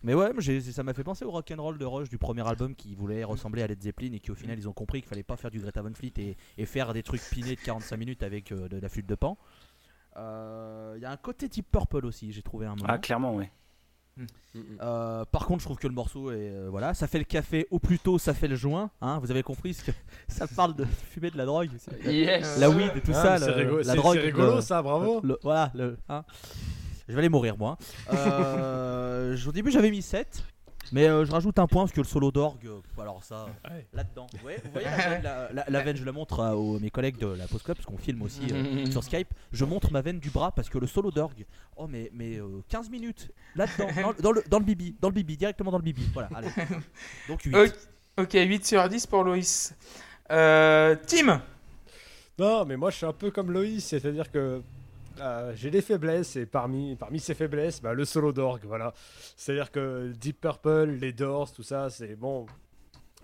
mais ouais, j'ai- ça m'a fait penser au rock'n'roll de Rush du premier album qui voulait ressembler à Led Zeppelin et qui au final ils ont compris qu'il fallait pas faire du Greta Van Fleet et, et faire des trucs pinés de 45 minutes avec euh, de la flûte de pan. Euh, Il y a un côté Deep Purple aussi, j'ai trouvé un moment. Ah, clairement, oui. Euh, par contre, je trouve que le morceau est euh, voilà, ça fait le café au plus tôt, ça fait le joint. Hein, vous avez compris ce que ça parle de fumer de la drogue, Yes. la weed et tout Ah, ça, le- rigolo, la drogue. c'est rigolo le- ça, bravo. le- voilà, le, hein. je vais aller mourir moi. Euh, au début, j'avais mis 7, mais euh, je rajoute un point parce que le solo d'orgue, euh, alors ça, Ouais. là-dedans. Ouais, vous voyez la veine, la, la- la veine, je la montre à aux- mes collègues de la Post Club parce qu'on filme aussi euh, sur Skype. Je montre ma veine du bras parce que le solo d'orgue, oh mais, mais euh, 15 minutes là-dedans, dans, dans le, dans le bibi, dans le bibi, directement dans le bibi. Voilà, allez. Donc 8. Ok, ok, 8 sur 10 pour Loïs. Euh, Tim Non, mais moi je suis un peu comme Loïs, c'est-à-dire que euh, j'ai des faiblesses et parmi, parmi ces faiblesses, bah, le solo d'orgue, voilà. C'est-à-dire que Deep Purple, les Doors, tout ça, c'est bon.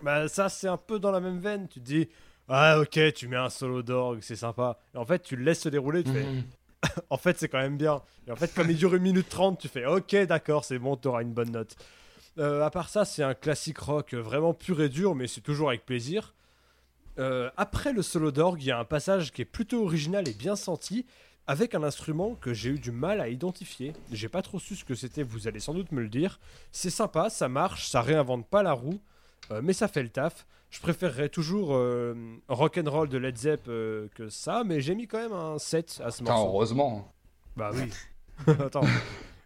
Bah, ça, c'est un peu dans la même veine. Tu te dis, ah ok, tu mets un solo d'orgue, c'est sympa. Et en fait, tu le laisses se dérouler, tu fais, en fait, c'est quand même bien. Et en fait, comme il dure une minute 30, tu fais, ok, d'accord, c'est bon, t'auras une bonne note. Euh, à part ça, c'est un classique rock vraiment pur et dur, mais c'est toujours avec plaisir. Euh, après le solo d'orgue, il y a un passage qui est plutôt original et bien senti, avec un instrument que j'ai eu du mal à identifier. J'ai pas trop su ce que c'était, vous allez sans doute me le dire. C'est sympa, ça marche, ça réinvente pas la roue, euh, mais ça fait le taf. Je préférerais toujours euh, Rock'n'Roll de Led Zepp euh, que ça, mais j'ai mis quand même un 7 à ce Putain, morceau. heureusement. Bah oui. Attends,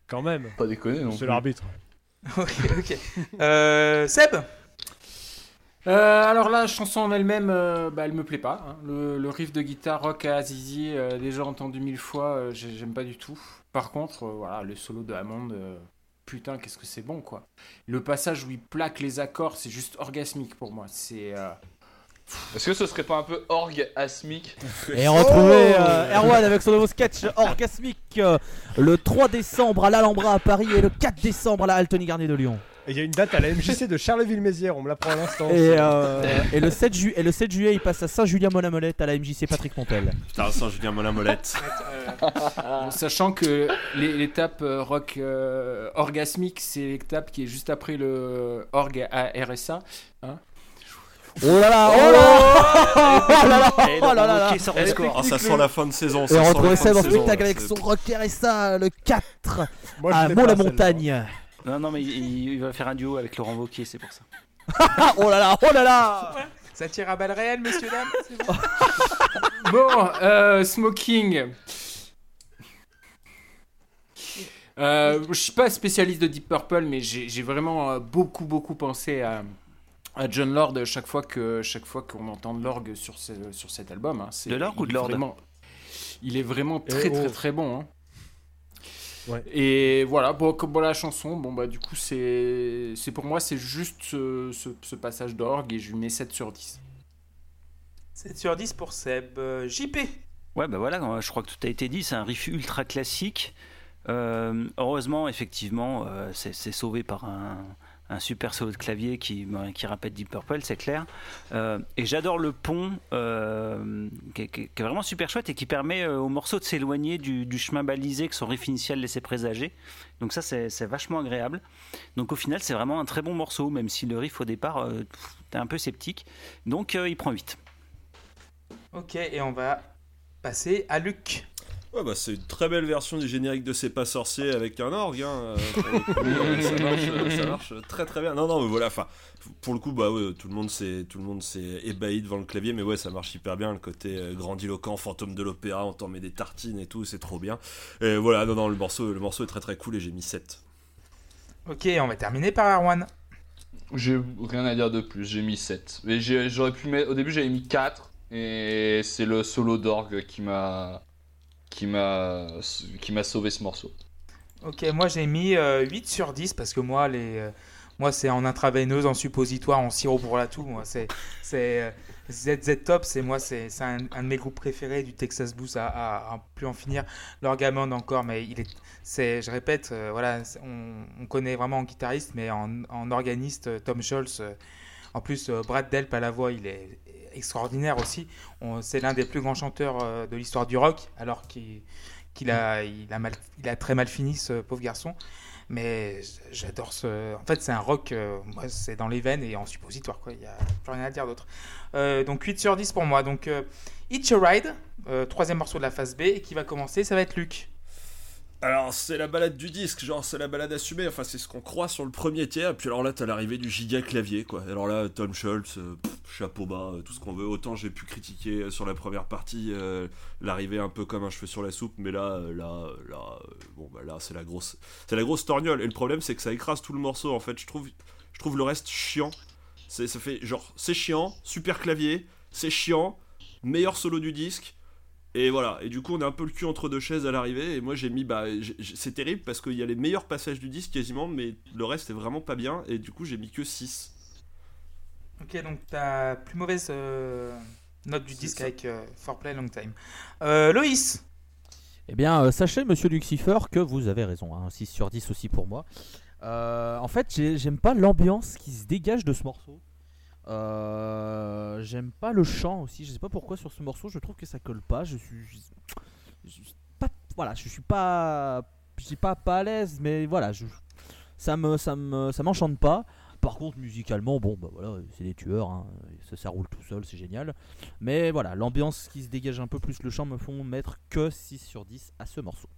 quand même. Pas déconner non C'est l'arbitre. Ok, ok. Euh, Seb? Euh, alors la chanson en elle-même, euh, bah, elle me plaît pas. hein. Le, le riff de guitare rock à Azizi, euh, déjà entendu mille fois, euh, j'ai- j'aime pas du tout. Par contre, euh, voilà, le solo de Hammond, euh, putain, qu'est-ce que c'est bon, quoi. Le passage où il plaque les accords, c'est juste orgasmique pour moi. C'est euh, Est-ce que ce serait pas un peu orgasmique Et retrouver euh, Erwan avec son nouveau sketch orgasmique euh, le 3 décembre à l'Alhambra à Paris et le 4 décembre à la Altony Garnier de Lyon. Et il y a une date à la MJC de Charleville-Mézières, on me l'apprend à l'instant. Et, euh, et, le 7 ju- et le 7 juillet, il passe à Saint-Julien-Monamolette à la MJC Patrick Montel. Putain, ça, Julien Molin-Molette. Euh, Sachant que l'é- l'étape euh, rock euh, orgasmique, c'est l'étape qui est juste après le org à RSA. Oh là là, oh là Oh là là, Et oh là là des scores. Ah, ça sent la fin de saison. Et ça on retrouve de en saison, spectacle avec son rock RSA le 4 Moi, je à l'ai Non, non, mais il, il va faire un duo avec Laurent Wauquiez, c'est pour ça. Oh là là, oh là là ça tire à balles réelles, messieurs, dames bon Bon, euh, Smoking. Euh, je suis pas spécialiste de Deep Purple, mais j'ai vraiment euh, beaucoup beaucoup pensé à, à John Lord chaque fois que chaque fois qu'on entend de l'orgue sur ce- sur cet album. hein. C'est- De l'orgue ou de vraiment- Il est vraiment très très oh. très bon. hein. Ouais. Et voilà, bon, comme bon, la chanson, bon bah du coup c'est pour moi c'est juste ce, ce- ce passage d'orgue et je lui mets 7 sur 10. 7 sur 10 pour Seb. Euh, JP Ouais, bah voilà, je crois que tout a été dit. C'est un riff ultra classique. Euh, heureusement, effectivement, euh, c'est sauvé par un, un super solo de clavier qui, bah, qui rappelle Deep Purple, c'est clair. Euh, et j'adore le pont, euh, qui, est- vraiment super chouette et qui permet euh, au morceau de s'éloigner du, chemin balisé que son riff initial laissait présager. Donc ça, c'est vachement agréable. Donc au final, c'est vraiment un très bon morceau, même si le riff au départ, euh, t'es un peu sceptique. Donc il prend 8. Ok, et on va passer à Luc. Ouais, bah, c'est une très belle version du générique de C'est pas sorcier avec un orgue. Hein, euh, ça, marche, euh, ça marche très très bien. Non, non, mais voilà, enfin, pour le coup, bah ouais, tout le monde s'est tout le monde s'est ébahi devant le clavier, mais ouais, ça marche hyper bien. Le côté euh, grandiloquent, fantôme de l'opéra, on t'en met des tartines et tout, c'est trop bien. Et voilà, non, non, le morceau, le morceau est très très cool et j'ai mis 7. Ok, on va terminer par Erwan. J'ai rien à dire de plus, j'ai mis 7. Mais j'ai- j'aurais pu mettre. Au début, j'avais mis 4. Et c'est le solo d'orgue qui m'a. Qui m'a. sauvé ce morceau. Ok, moi j'ai mis euh, 8 sur 10 parce que moi, les, euh, moi c'est en intraveineuse, en suppositoire, en sirop pour la toux. Moi, c'est euh, ZZ Top, c'est moi, c'est un, un de mes groupes préférés du Texas Blues à, à- à plus en finir. L'Orgamond encore, mais il est, c'est, je répète, euh, voilà, on, on connaît vraiment en guitariste, mais en, en organiste, euh, Tom Scholz. en plus, Brad Delp à la voix, il est extraordinaire aussi. C'est l'un des plus grands chanteurs euh, de l'histoire du rock, alors qu'il a, très mal fini, ce pauvre garçon. Mais j'adore ce. En fait, c'est un rock, euh, moi, c'est dans les veines et en suppositoire, quoi. Il n'y a plus rien à dire d'autre. Euh, donc 8 sur 10 pour moi. Donc, Hitch a Ride, troisième morceau de la phase B, et qui va commencer, ça va être Luc. Alors, c'est la balade du disque, genre, c'est la balade assumée, enfin, c'est ce qu'on croit sur le premier tiers, puis alors là, t'as l'arrivée du giga clavier, quoi. Alors là, Tom Schultz, euh, chapeau bas, euh, tout ce qu'on veut. Autant j'ai pu critiquer euh, sur la première partie l'arrivée un peu comme un cheveu sur la soupe, mais là, là, là, bon, bah là, c'est la grosse, c'est la grosse torgnole. Et le problème, c'est que ça écrase tout le morceau, en fait. Je trouve, le reste chiant. Ça fait genre, c'est chiant, super clavier, c'est chiant, meilleur solo du disque. Et voilà, et du coup on est un peu le cul entre deux chaises à l'arrivée, et moi j'ai mis, bah c'est terrible parce qu'il y a les meilleurs passages du disque quasiment, mais le reste est vraiment pas bien, et du coup j'ai mis que 6. Ok, donc ta plus mauvaise euh, note du disque ça. avec euh, For Play Long Time. Euh, Loïs Eh bien, euh, sachez, monsieur Lucifer, que vous avez raison. hein, 6 sur 10 aussi pour moi. Euh, en fait, j'ai- j'aime pas l'ambiance qui se dégage de ce morceau. Euh, j'aime pas le chant aussi. Je sais pas pourquoi sur ce morceau, je trouve que ça colle pas. Je suis, suis pas, voilà, je suis pas, je dis pas pas à l'aise, mais voilà, je, ça me, ça me, ça m'enchante pas. Par contre, musicalement, bon, bah voilà, c'est des tueurs, hein, ça, ça roule tout seul, c'est génial. Mais voilà, l'ambiance qui se dégage un peu plus le chant me font mettre que 6 sur 10 à ce morceau.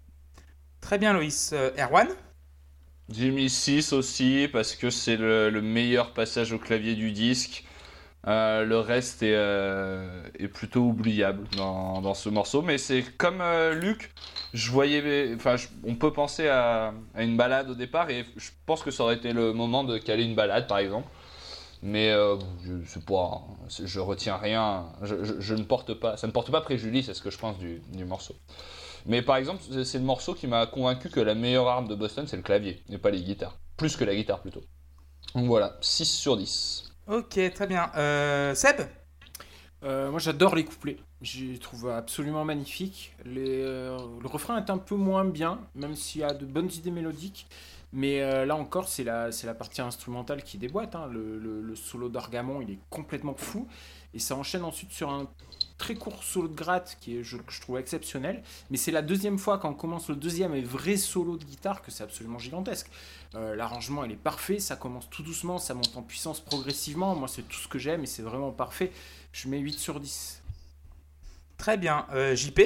Très bien, Loïs. Euh, Erwan J'ai mis 6 aussi parce que c'est le, le meilleur passage au clavier du disque. Euh, le reste est, euh, est plutôt oubliable dans, dans ce morceau. Mais c'est comme euh, Luc, je voyais. On peut penser à, à une balade au départ et je pense que ça aurait été le moment de caler une balade par exemple. Mais je pas, c'est- je retiens rien. Je, ne porte pas, ça ne porte pas préjudice à ce que je pense du, du morceau. Mais par exemple, c'est- le morceau qui m'a convaincu que la meilleure arme de Boston, c'est le clavier, et pas les guitares. Plus que la guitare, plutôt. Donc voilà, 6 sur 10. Ok, très bien. Euh, Seb? Euh, moi j'adore les couplets, je les trouve absolument magnifiques. Les, euh, le refrain est un peu moins bien, même s'il y a de bonnes idées mélodiques. Mais euh, là encore, c'est la, c'est la partie instrumentale qui déboîte. hein. Le, le- le solo d'Argamon, il est complètement fou. Et ça enchaîne ensuite sur un très court solo de gratte qui est, je, que je trouve exceptionnel. Mais c'est la deuxième fois quand on commence le deuxième et vrai solo de guitare que c'est absolument gigantesque. Euh, L'arrangement, il est parfait. Ça commence tout doucement, ça monte en puissance progressivement. Moi, c'est tout ce que j'aime et c'est vraiment parfait. Je mets 8 sur 10. Très bien. Euh, JP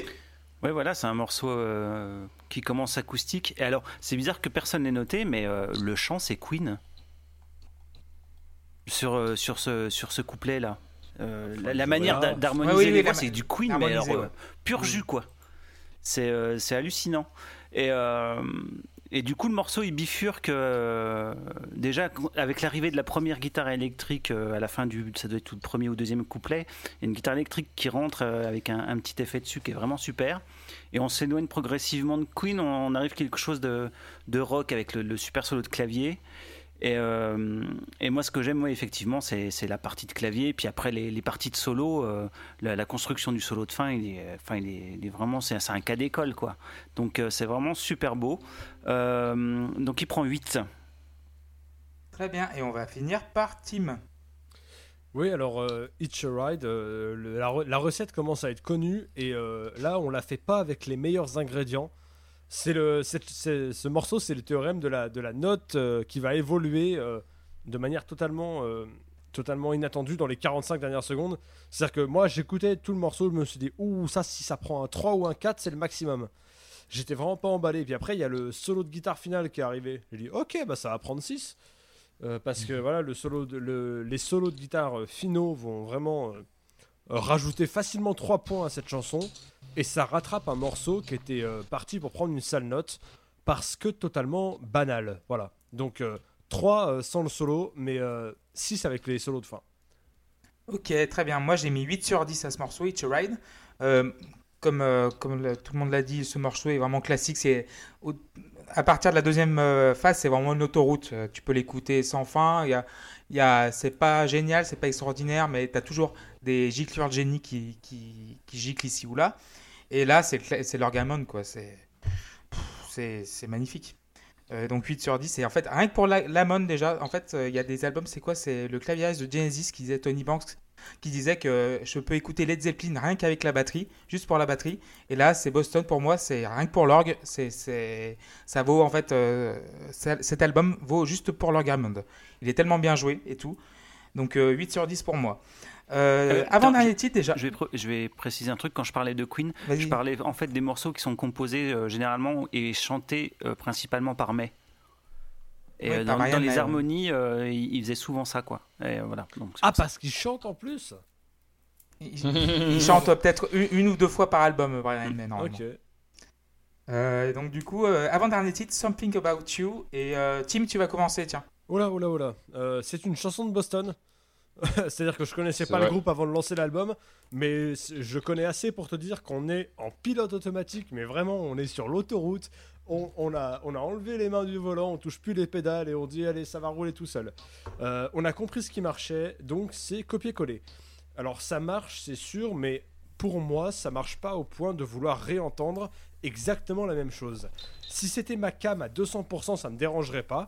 Ouais, voilà, c'est un morceau euh, qui commence acoustique. Et alors, c'est bizarre que personne n'ait noté, mais euh, le chant, c'est Queen. Sur, sur ce, sur ce couplet-là. Euh, la, la manière d'harmoniser Ouais, oui, oui, les voix, c'est du Queen, mais alors, ouais. euh, pur Mm. jus, quoi. C'est euh, c'est hallucinant. Et, euh, et du coup, le morceau, il bifurque déjà avec l'arrivée de la première guitare électrique à la fin du, ça doit être tout le premier ou deuxième couplet, il y a une guitare électrique qui rentre avec un, un petit effet dessus qui est vraiment super. Et on s'éloigne progressivement de Queen, on, on arrive quelque chose de, de rock avec le, le super solo de clavier. Et, euh, et moi, ce que j'aime, effectivement, c'est la partie de clavier. Puis après, les, les parties de solo, euh, la, la construction du solo de fin, il est, enfin, il est, il est vraiment, c'est un cas d'école, quoi. Donc, euh, c'est vraiment super beau. Euh, donc, il prend 8. Très bien, et on va finir par Tim. Oui, alors euh, Hitch a Ride, euh, le- la, la recette commence à être connue et euh, là on la fait pas avec les meilleurs ingrédients. C'est le, ce morceau, c'est le théorème de la, de la note euh, qui va évoluer euh, de manière totalement, euh, totalement inattendue dans les 45 dernières secondes. C'est-à-dire que moi j'écoutais tout le morceau, je me suis dit, ouh, ça si ça prend un 3 ou un 4, c'est le maximum. J'étais vraiment pas emballé. Puis après, il y a le solo de guitare final qui est arrivé. J'ai dit, ok, bah ça va prendre 6. Euh, parce que voilà, le solo de- le- les solos de guitare finaux vont vraiment rajouter facilement 3 points à cette chanson. Et ça rattrape un morceau qui était euh, parti pour prendre une sale note parce que totalement banal. Voilà. Donc 3 sans le solo, mais 6 avec les solos de fin. Ok, très bien. Moi, j'ai mis 8 sur 10 à ce morceau, It's a Ride. Euh, comme euh, comme tout le monde l'a dit, ce morceau est vraiment classique. C'est à partir de la deuxième euh, phase, c'est vraiment une autoroute. Euh, tu peux l'écouter sans fin. Il y a, y a, c'est pas génial, c'est pas extraordinaire, mais tu as toujours des giclures de génie qui, qui, qui giclent ici ou là. Et là, c'est l'orgamon, quoi. C'est magnifique. Euh, donc 8 sur 10. Et en fait, rien que pour la- l'Amon déjà, en fait, euh, il y a des albums, c'est quoi? C'est le claviériste de Genesis qui disait Tony Banks, qui disait que je peux écouter Led Zeppelin rien qu'avec la batterie, juste pour la batterie. Et là, c'est Boston pour moi, c'est rien que pour l'orgue, c'est, ça vaut en fait, euh, cet album vaut juste pour l'orgue. Il est tellement bien joué et tout. Donc euh, 8 sur 10 pour moi. Euh, Euh, avant dernier titre déjà. Je vais, pr- je vais préciser un truc quand je parlais de Queen. Je parlais en fait des morceaux qui sont composés euh, généralement et chantés euh, principalement par May. Et Ouais, par dans, les harmonies, euh, il, il faisait souvent ça, quoi. Et voilà. Donc, c'est Ah, parce qu'il chante en plus Il, il chante peut-être une, une ou deux fois par album, Brian May, normalement. Ok. Euh, donc du coup, euh, avant dernier titre, Something About You. Et euh, Tim, tu vas commencer, tiens. Oula, oula, oula. Euh, c'est une chanson de Boston. C'est-à-dire que je connaissais pas vrai. le groupe avant de lancer l'album, mais je connais assez pour te dire qu'on est en pilote automatique, mais vraiment, on est sur l'autoroute. On, on a, on a enlevé les mains du volant, on touche plus les pédales et on dit allez, ça va rouler tout seul. Euh, on a compris ce qui marchait, donc c'est copier-coller. Alors ça marche, c'est sûr, mais pour moi, ça marche pas au point de vouloir réentendre exactement la même chose. Si c'était ma cam à 200%, ça me dérangerait pas.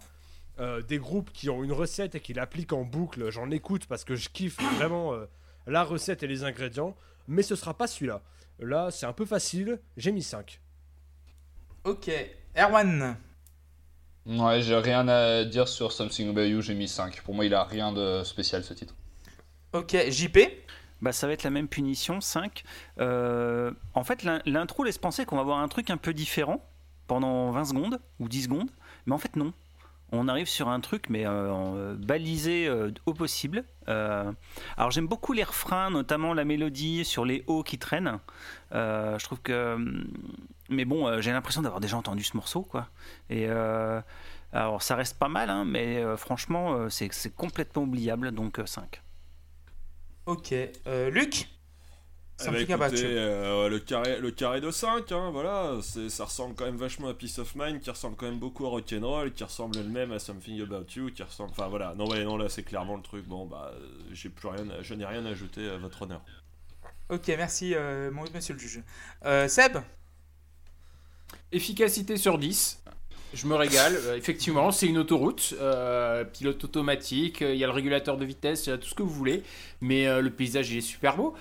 Euh, des groupes qui ont une recette et qui l'appliquent en boucle, j'en écoute parce que je kiffe vraiment euh, la recette et les ingrédients, mais ce sera pas celui-là. Là, c'est un peu facile, j'ai mis 5. Ok. Erwan. Ouais, j'ai rien à dire sur Something About You, j'ai mis 5. Pour moi, il a rien de spécial ce titre. Ok. JP. Bah, ça va être la même punition, 5. Euh, en fait, l'in- l'intro laisse penser qu'on va avoir un truc un peu différent pendant 20 secondes ou 10 secondes, mais en fait, non. On arrive sur un truc, mais euh, euh, balisé euh, au possible. Alors, j'aime beaucoup les refrains, notamment la mélodie sur les hauts qui traînent. Je trouve que. hum, Mais bon, j'ai l'impression d'avoir déjà entendu ce morceau, quoi. Et. alors, ça reste pas mal, hein, mais franchement, c'est complètement oubliable, donc euh, 5. Ok. Luc? Eh ben, Something About écoutez, You. euh, le, carré, le carré de 5, hein, voilà, c'est- ça ressemble quand même vachement à Peace of Mind, qui ressemble quand même beaucoup à Rock'n'Roll, qui ressemble elle-même à Something About You, qui ressemble. Enfin voilà, non, ouais, non là c'est clairement le truc, bon bah, j'ai plus rien, je n'ai rien à ajouter à votre honneur. Ok, merci, euh, mon- monsieur le juge. Euh, Seb? Efficacité sur 10. Je me régale. Euh, effectivement, c'est une autoroute, euh, pilote automatique, euh, il y a le régulateur de vitesse, il y a tout ce que vous voulez. Mais euh, le paysage, il est super beau.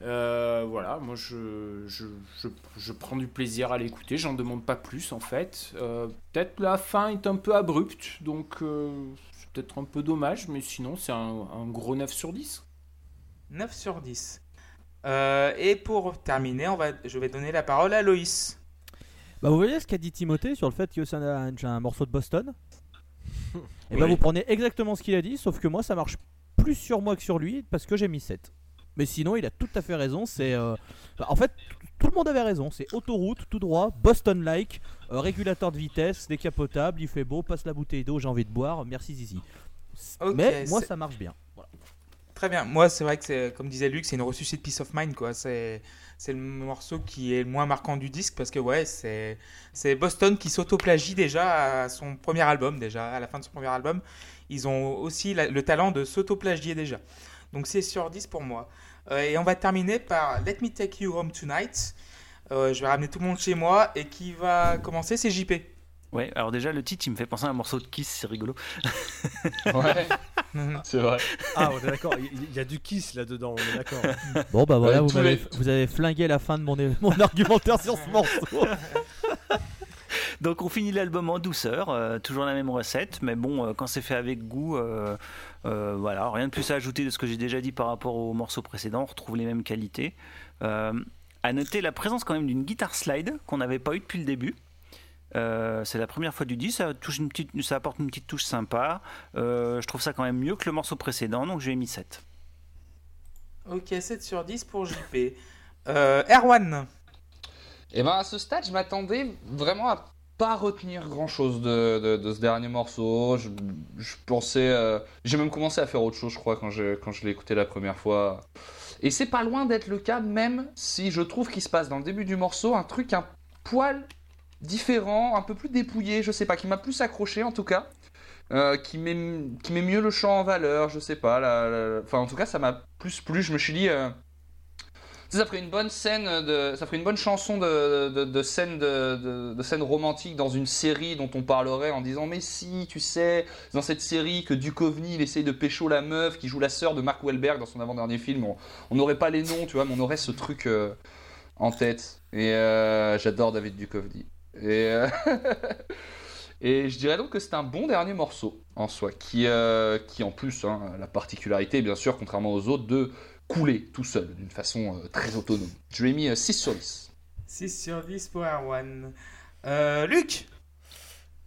Euh, voilà, moi je, je, je, je prends du plaisir à l'écouter, j'en demande pas plus en fait. Euh, peut-être la fin est un peu abrupte, donc euh, c'est peut-être un peu dommage, mais sinon c'est un, un gros 9 sur 10. 9 sur 10. Euh, et pour terminer, on va, je vais donner la parole à Loïs. Bah, vous voyez ce qu'a dit Timothée sur le fait que c'est un, un morceau de Boston? Et bah, Oui. vous prenez exactement ce qu'il a dit, sauf que moi ça marche plus sur moi que sur lui parce que j'ai mis 7. Mais sinon, il a tout à fait raison. C'est euh, En fait, tout le monde avait raison. C'est autoroute, tout droit, Boston-like, euh, régulateur de vitesse, décapotable, il fait beau, passe la bouteille d'eau, j'ai envie de boire, merci Zizi. Mais moi ça marche bien. Voilà. Très bien. Moi, c'est vrai que c'est, comme disait Luc, c'est une ressuscite Peace of Mind, quoi. C'est, c'est le morceau qui est le moins marquant du disque parce que, ouais, c'est, c'est Boston qui s'autoplagie déjà à son premier album, déjà, à la fin de son premier album. Ils ont aussi la- le talent de s'autoplagier déjà. Donc, c'est sur 10 pour moi. Euh, et on va terminer par Let Me Take You Home Tonight. Euh, je vais ramener tout le monde chez moi et qui va commencer, c'est JP. Ouais, alors déjà le titre il me fait penser à un morceau de Kiss, c'est rigolo. Ouais, c'est vrai. Ah, on est d'accord, il y, a du kiss là-dedans, on est d'accord. Bon bah voilà, Ouais, vous, les- vous avez flingué la fin de mon, mon argumentaire sur ce morceau. Donc on finit l'album en douceur, euh, toujours la même recette, mais bon, euh, quand c'est fait avec goût, euh, euh, voilà, rien de plus à ajouter de ce que j'ai déjà dit par rapport au morceau précédent, on retrouve les mêmes qualités. Euh, à noter la présence quand même d'une guitare slide qu'on n'avait pas eu depuis le début. Euh, c'est la première fois du disque, ça, touche une petite, ça apporte une petite touche sympa. Euh, je trouve ça quand même mieux que le morceau précédent, donc je lui ai mis 7. Ok, 7 sur 10 pour JP. Euh, Erwan. Et ben à ce stade, je m'attendais vraiment à pas retenir grand chose de, de- ce dernier morceau. Je, je pensais. euh, J'ai même commencé à faire autre chose, je crois, quand je, quand je l'ai écouté la première fois. Et c'est pas loin d'être le cas, même si je trouve qu'il se passe dans le début du morceau un truc un poil différent, un peu plus dépouillé, je sais pas, qui m'a plus accroché en tout cas. euh, qui, met, qui met mieux le chant en valeur, je sais pas. la- Enfin, en tout cas, ça m'a plus plu. Je me suis dit. euh, ça ferait une bonne scène de, ça ferait une bonne chanson de, scène romantique dans une série dont on parlerait en disant mais si tu sais dans cette série que Duchovny il essaye de pécho la meuf qui joue la sœur de Mark Wahlberg dans son avant-dernier film on n'aurait pas les noms tu vois mais on aurait ce truc euh, en tête. Et euh, j'adore David Duchovny. Et euh, je dirais donc que c'est un bon dernier morceau en soi qui euh, en plus hein, la particularité bien sûr contrairement aux autres de couler tout seul d'une façon euh, très autonome. Je lui ai mis euh, 6 sur 10. 6 sur 10 pour Erwan. Euh, Luc.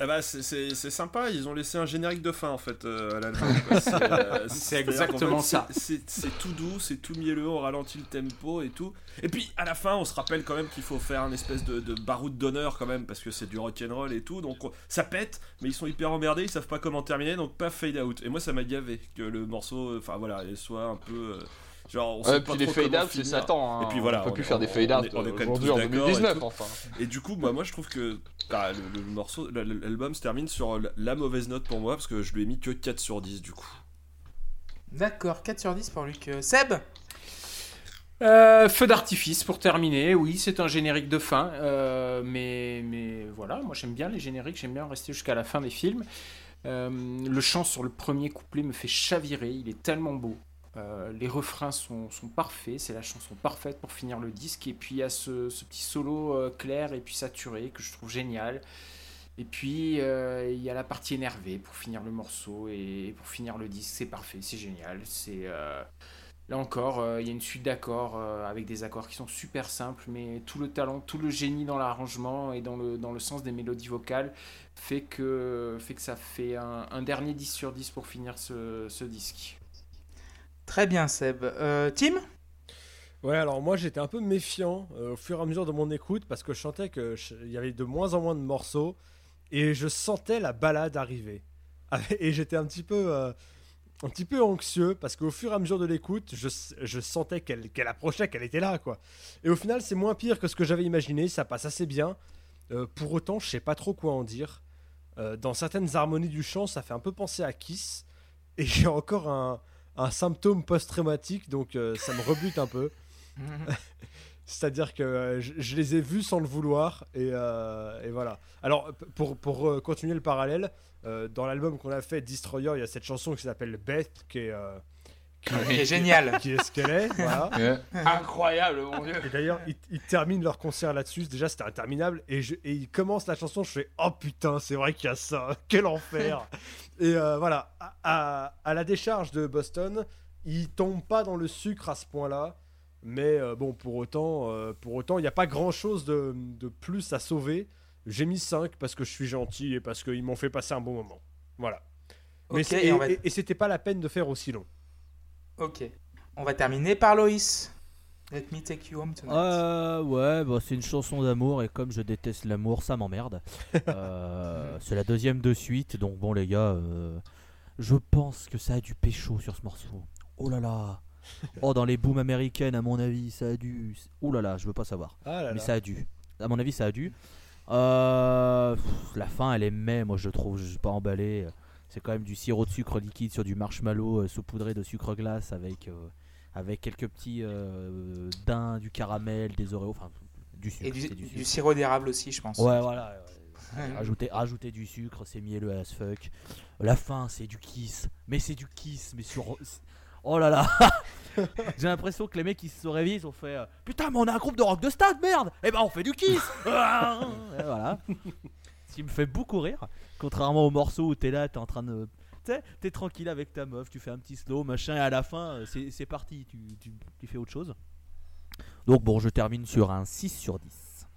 Eh ben, c'est- sympa, ils ont laissé un générique de fin en fait euh, à l'album. C'est euh, exactement ça. c'est- tout doux, c'est tout mielleux, on ralentit le tempo et tout. Et puis à la fin, on se rappelle quand même qu'il faut faire un espèce de, de baroud d'honneur quand même parce que c'est du rock'n'roll et tout. Donc on- ça pète, mais ils sont hyper emmerdés, ils savent pas comment terminer, donc pas fade out. Et moi ça m'a gavé que le morceau, enfin voilà, il soit un peu. euh, genre, on sait Ouais, pas puis les trop fade comment out, c'est. Satan. hein. Et puis voilà, on peut on plus est- faire des fade on out est- on est quand même aujourd'hui en d'accord et 2019 tout. enfin. Et du coup, bah, moi je trouve que ah, le, le morceau, la- la- l'album se termine sur la, mauvaise note pour moi parce que je lui ai mis que 4 sur 10 du coup. D'accord, 4 sur 10 pour Luc. Euh, Seb? Euh, feu d'artifice pour terminer, oui, c'est un générique de fin, euh, mais, mais voilà, moi j'aime bien les génériques, j'aime bien rester jusqu'à la fin des films. Euh, le chant sur le premier couplet me fait chavirer, il est tellement beau. Euh, les refrains sont, parfaits, c'est la chanson parfaite pour finir le disque, et puis il y a ce, petit solo euh, clair et puis saturé que je trouve génial. Et puis euh, il y a la partie énervée pour finir le morceau et pour finir le disque, c'est parfait, c'est génial, c'est... Là encore, il y a une suite d'accords avec des accords qui sont super simples, mais tout le talent, tout le génie dans l'arrangement et dans le, sens des mélodies vocales fait que, ça fait un, dernier 10 sur 10 pour finir ce disque. Très bien, Seb. Euh, Tim? Ouais, alors moi j'étais un peu méfiant euh, au fur et à mesure de mon écoute parce que je sentais qu'il y avait de moins en moins de morceaux et je sentais la balade arriver. Et j'étais un petit peu, euh, un petit peu anxieux parce qu'au fur et à mesure de l'écoute, je, je sentais qu'elle qu'elle approchait, qu'elle était là quoi. Et au final, c'est moins pire que ce que j'avais imaginé, ça passe assez bien. Pour autant, je sais pas trop quoi en dire. Dans certaines harmonies du chant, ça fait un peu penser à Kiss et j'ai encore un, un symptôme post-traumatique donc euh, ça me rebute un peu. C'est-à-dire que euh, je, je les ai vus sans le vouloir et, euh, et voilà. Alors pour, pour continuer le parallèle, dans l'album qu'on a fait Destroyer, il y a cette chanson qui s'appelle Beth qui est qui, est génial. qui est ce qu'elle est. Voilà. Incroyable, mon dieu. Et d'ailleurs, ils, ils terminent leur concert là-dessus. Déjà, c'était interminable. Et, je, et ils commencent la chanson. Je fais Oh putain, c'est vrai qu'il y a ça. Quel enfer. et euh, voilà. À, à- à la décharge de Boston, ils tombent pas dans le sucre à ce point-là. Mais euh, bon, pour autant, euh, pour autant, il n'y a pas grand-chose de, de plus à sauver. J'ai mis 5 parce que je suis gentil et parce qu'ils m'ont fait passer un bon moment. Voilà. Mais Ok, c'est- et et- et c'était pas la peine de faire aussi long. Ok. On va terminer par Loïs. Let me take you home tonight. Euh, ouais, bah, c'est une chanson d'amour et comme je déteste l'amour, ça m'emmerde. Euh, c'est la deuxième de suite, donc bon les gars, euh, je pense que ça a du pécho sur ce morceau. Oh là là. Oh dans les booms américaines à mon avis, ça a dû. Oh là là, je veux pas savoir. Ah là Mais là. ça a dû. À mon avis, ça a dû. Euh, pff, la fin, elle est mais, moi je trouve, je suis pas emballé. C'est quand même du sirop de sucre liquide sur du marshmallow euh, saupoudré de sucre glace avec, euh, avec quelques petits euh, daims, du caramel, des oreos, enfin du sucre. Et du, sirop d'érable aussi, je pense. Ouais, voilà. ouais. Rajouter, rajouter du sucre, c'est mielleux as fuck. La fin, c'est du kiss. Mais c'est du kiss, mais sur. Oh là là J'ai l'impression que les mecs qui se réveillent, ils ont fait Putain, mais on a un groupe de rock de stade, merde Eh ben on fait du kiss voilà. Ce qui me fait beaucoup rire. Contrairement au morceau où t'es là, t'es en train de. T'es tranquille avec ta meuf, tu fais un petit slow, machin, et à la fin, euh, c'est c'est parti, tu, tu, tu fais autre chose. Donc bon, je termine sur un 6 sur 10.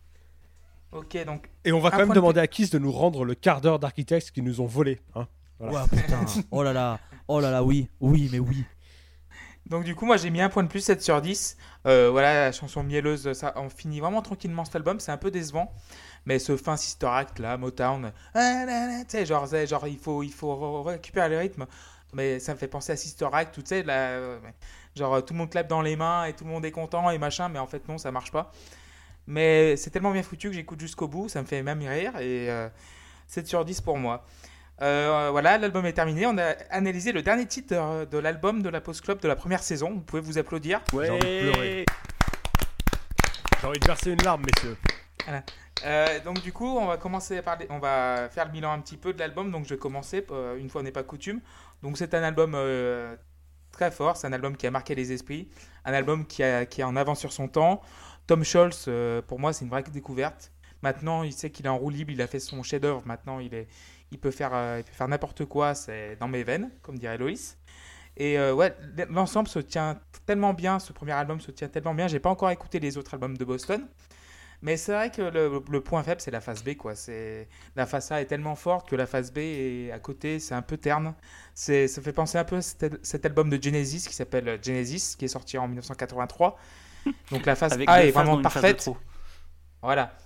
Ok, donc Et on va quand même de demander à Kiss de nous rendre le quart d'heure d'architectes qui nous ont volé. Hein Voilà. Ouais, putain. Oh là là. Oh là là, oui. Oui, mais oui. Donc du coup, moi j'ai mis un point de plus, 7 sur 10. Euh, voilà, la chanson mielleuse, ça, on finit vraiment tranquillement cet album, c'est un peu décevant. Mais ce fin Sister Act là, Motown, là, tu sais, genre, genre il faut, il faut re- récupérer le rythme. Mais ça me fait penser à Sister Act, tu sais, euh, genre tout le monde clappe dans les mains et tout le monde est content et machin, mais en fait non, ça marche pas. Mais c'est tellement bien foutu que j'écoute jusqu'au bout, ça me fait même rire et euh, 7 sur 10 pour moi. Euh, voilà, l'album est terminé. On a analysé le dernier titre euh, de l'album de la Post Club de la première saison. Vous pouvez vous applaudir. J'ai envie de pleurer. J'ai envie de verser une larme, messieurs. Euh, donc du coup, on va commencer par les- on va faire le bilan un petit peu de l'album. Donc je vais commencer euh, une fois n'est pas coutume. Donc c'est un album euh, très fort, c'est un album qui a marqué les esprits, un album qui, a, qui est en avance sur son temps. Tom Scholz, euh, pour moi, c'est une vraie découverte. Maintenant, il sait qu'il est en roue libre, il a fait son chef-d'œuvre. Maintenant, il est, il peut faire, euh, il peut faire n'importe quoi. C'est dans mes veines, comme dirait Loïs. Et euh, ouais, l'ensemble se tient tellement bien. Ce premier album se tient tellement bien. J'ai pas encore écouté les autres albums de Boston. Mais c'est vrai que le, le point faible, c'est la face B. Quoi. C'est, la face A est tellement forte que la face B est à côté, c'est un peu terne. C'est, ça fait penser un peu à cet, cet album de Genesis qui s'appelle Genesis, qui est sorti en 1983. Donc la face Avec A est vraiment parfaite. Voilà.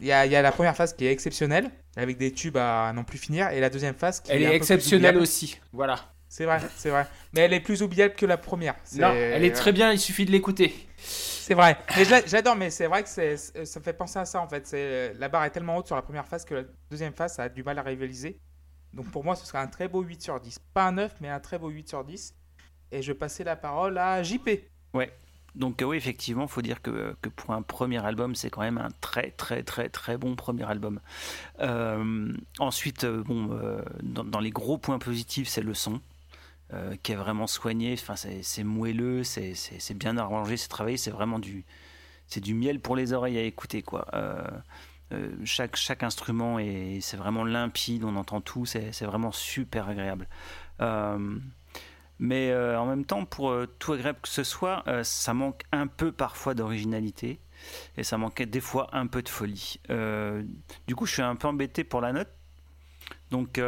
Il y, a, il y a la première phase qui est exceptionnelle, avec des tubes à non plus finir, et la deuxième phase qui Elle est, un est peu plus exceptionnelle aussi. Voilà. C'est vrai, c'est vrai. Mais elle est plus oubliable que la première. C'est- Non, elle est très bien, il suffit de l'écouter. C'est vrai. Mais j'adore, mais c'est vrai que ça me fait penser à ça en fait. C'est, la barre est tellement haute sur la première phase que la deuxième phase, ça a du mal à rivaliser. Donc pour moi, ce serait un très beau 8 sur 10. Pas un 9, mais un très beau 8 sur 10. Et je vais passer la parole à JP. Donc euh, oui, effectivement, faut dire que, que pour un premier album, c'est quand même un très très très très bon premier album. Euh, ensuite, euh, bon, euh, dans, les gros points positifs, c'est le son. euh, qui est vraiment soigné, enfin, c'est moelleux, c'est bien arrangé, c'est travaillé, c'est vraiment du, c'est du miel pour les oreilles à écouter. Quoi. Euh, euh, chaque, chaque instrument, est- c'est vraiment limpide, on entend tout, c'est vraiment super agréable. Mais euh, en même temps, pour euh, tout agréable que ce soit, euh, ça manque un peu parfois d'originalité et ça manquait des fois un peu de folie. Du coup, je suis un peu embêté pour la note. Donc,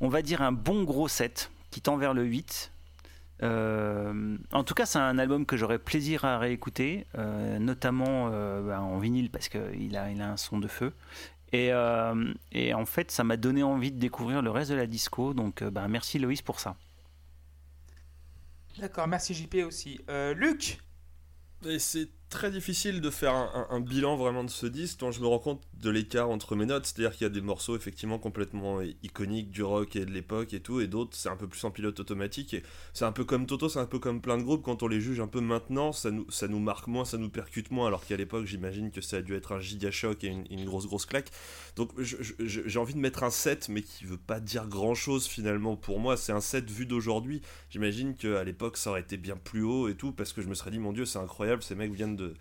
on va dire un bon gros 7 qui tend vers le 8. Euh, en tout cas, c'est un album que j'aurais plaisir à réécouter, notamment bah, en vinyle parce qu'il a, il a un son de feu. Et, en fait, ça m'a donné envie de découvrir le reste de la disco. Donc, bah, merci Loïs pour ça. D'accord, merci JP aussi. Euh, Luc? C'est très difficile de faire un, un- un bilan vraiment de ce disque dont je me rends compte de l'écart entre mes notes. C'est-à-dire qu'il y a des morceaux effectivement complètement iconiques du rock et de l'époque et tout, et d'autres c'est un peu plus en pilote automatique. Et c'est un peu comme Toto, c'est un peu comme plein de groupes. Quand on les juge un peu maintenant, ça nous, ça nous marque moins, ça nous percute moins, alors qu'à l'époque j'imagine que ça a dû être un giga choc et une, grosse grosse claque. Donc j'ai envie de mettre un 7, mais qui veut pas dire grand chose finalement pour moi. C'est un 7 vu d'aujourd'hui. J'imagine qu'à l'époque ça aurait été bien plus haut et tout, parce que je me serais dit, mon dieu, c'est incroyable, ces mecs viennent de,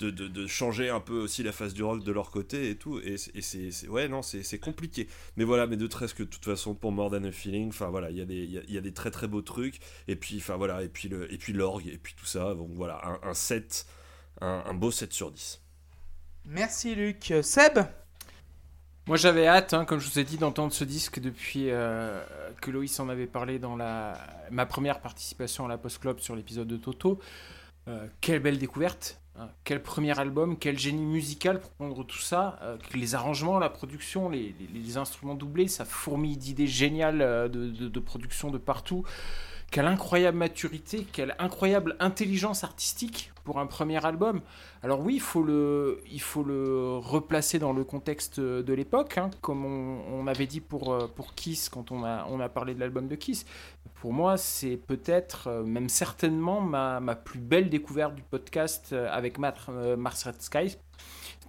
de, de- de changer un peu aussi la face du rock de leur côté et tout. Et, c'est- et c'est, c'est- ouais, non, c'est, c'est compliqué. Mais voilà, mais de très que de toute façon, pour More Than a Feeling, enfin voilà, il y, a des- il y a, il y a des très très beaux trucs. Et puis, enfin voilà, et puis, le, et puis l'orgue, et puis tout ça. Donc voilà, un, un 7, un, un beau 7 sur 10. Merci Luc. Seb? Moi j'avais hâte, hein, comme je vous ai dit, d'entendre ce disque depuis euh, que Loïs en avait parlé dans la, ma première participation à la Post Club sur l'épisode de Toto. Euh, quelle belle découverte, hein. quel premier album, quel génie musical pour prendre tout ça, euh, les arrangements, la production, les, instruments doublés, ça fourmille d'idées géniales euh, de, production de partout. Quelle incroyable maturité, quelle incroyable intelligence artistique pour un premier album. Alors oui, il faut le, il faut le replacer dans le contexte de l'époque, hein, comme on, on avait dit pour, pour Kiss quand on a, on a parlé de l'album de Kiss. Pour moi, c'est peut-être, euh, même certainement, ma, ma plus belle découverte du podcast euh, avec euh, Mars Red Sky.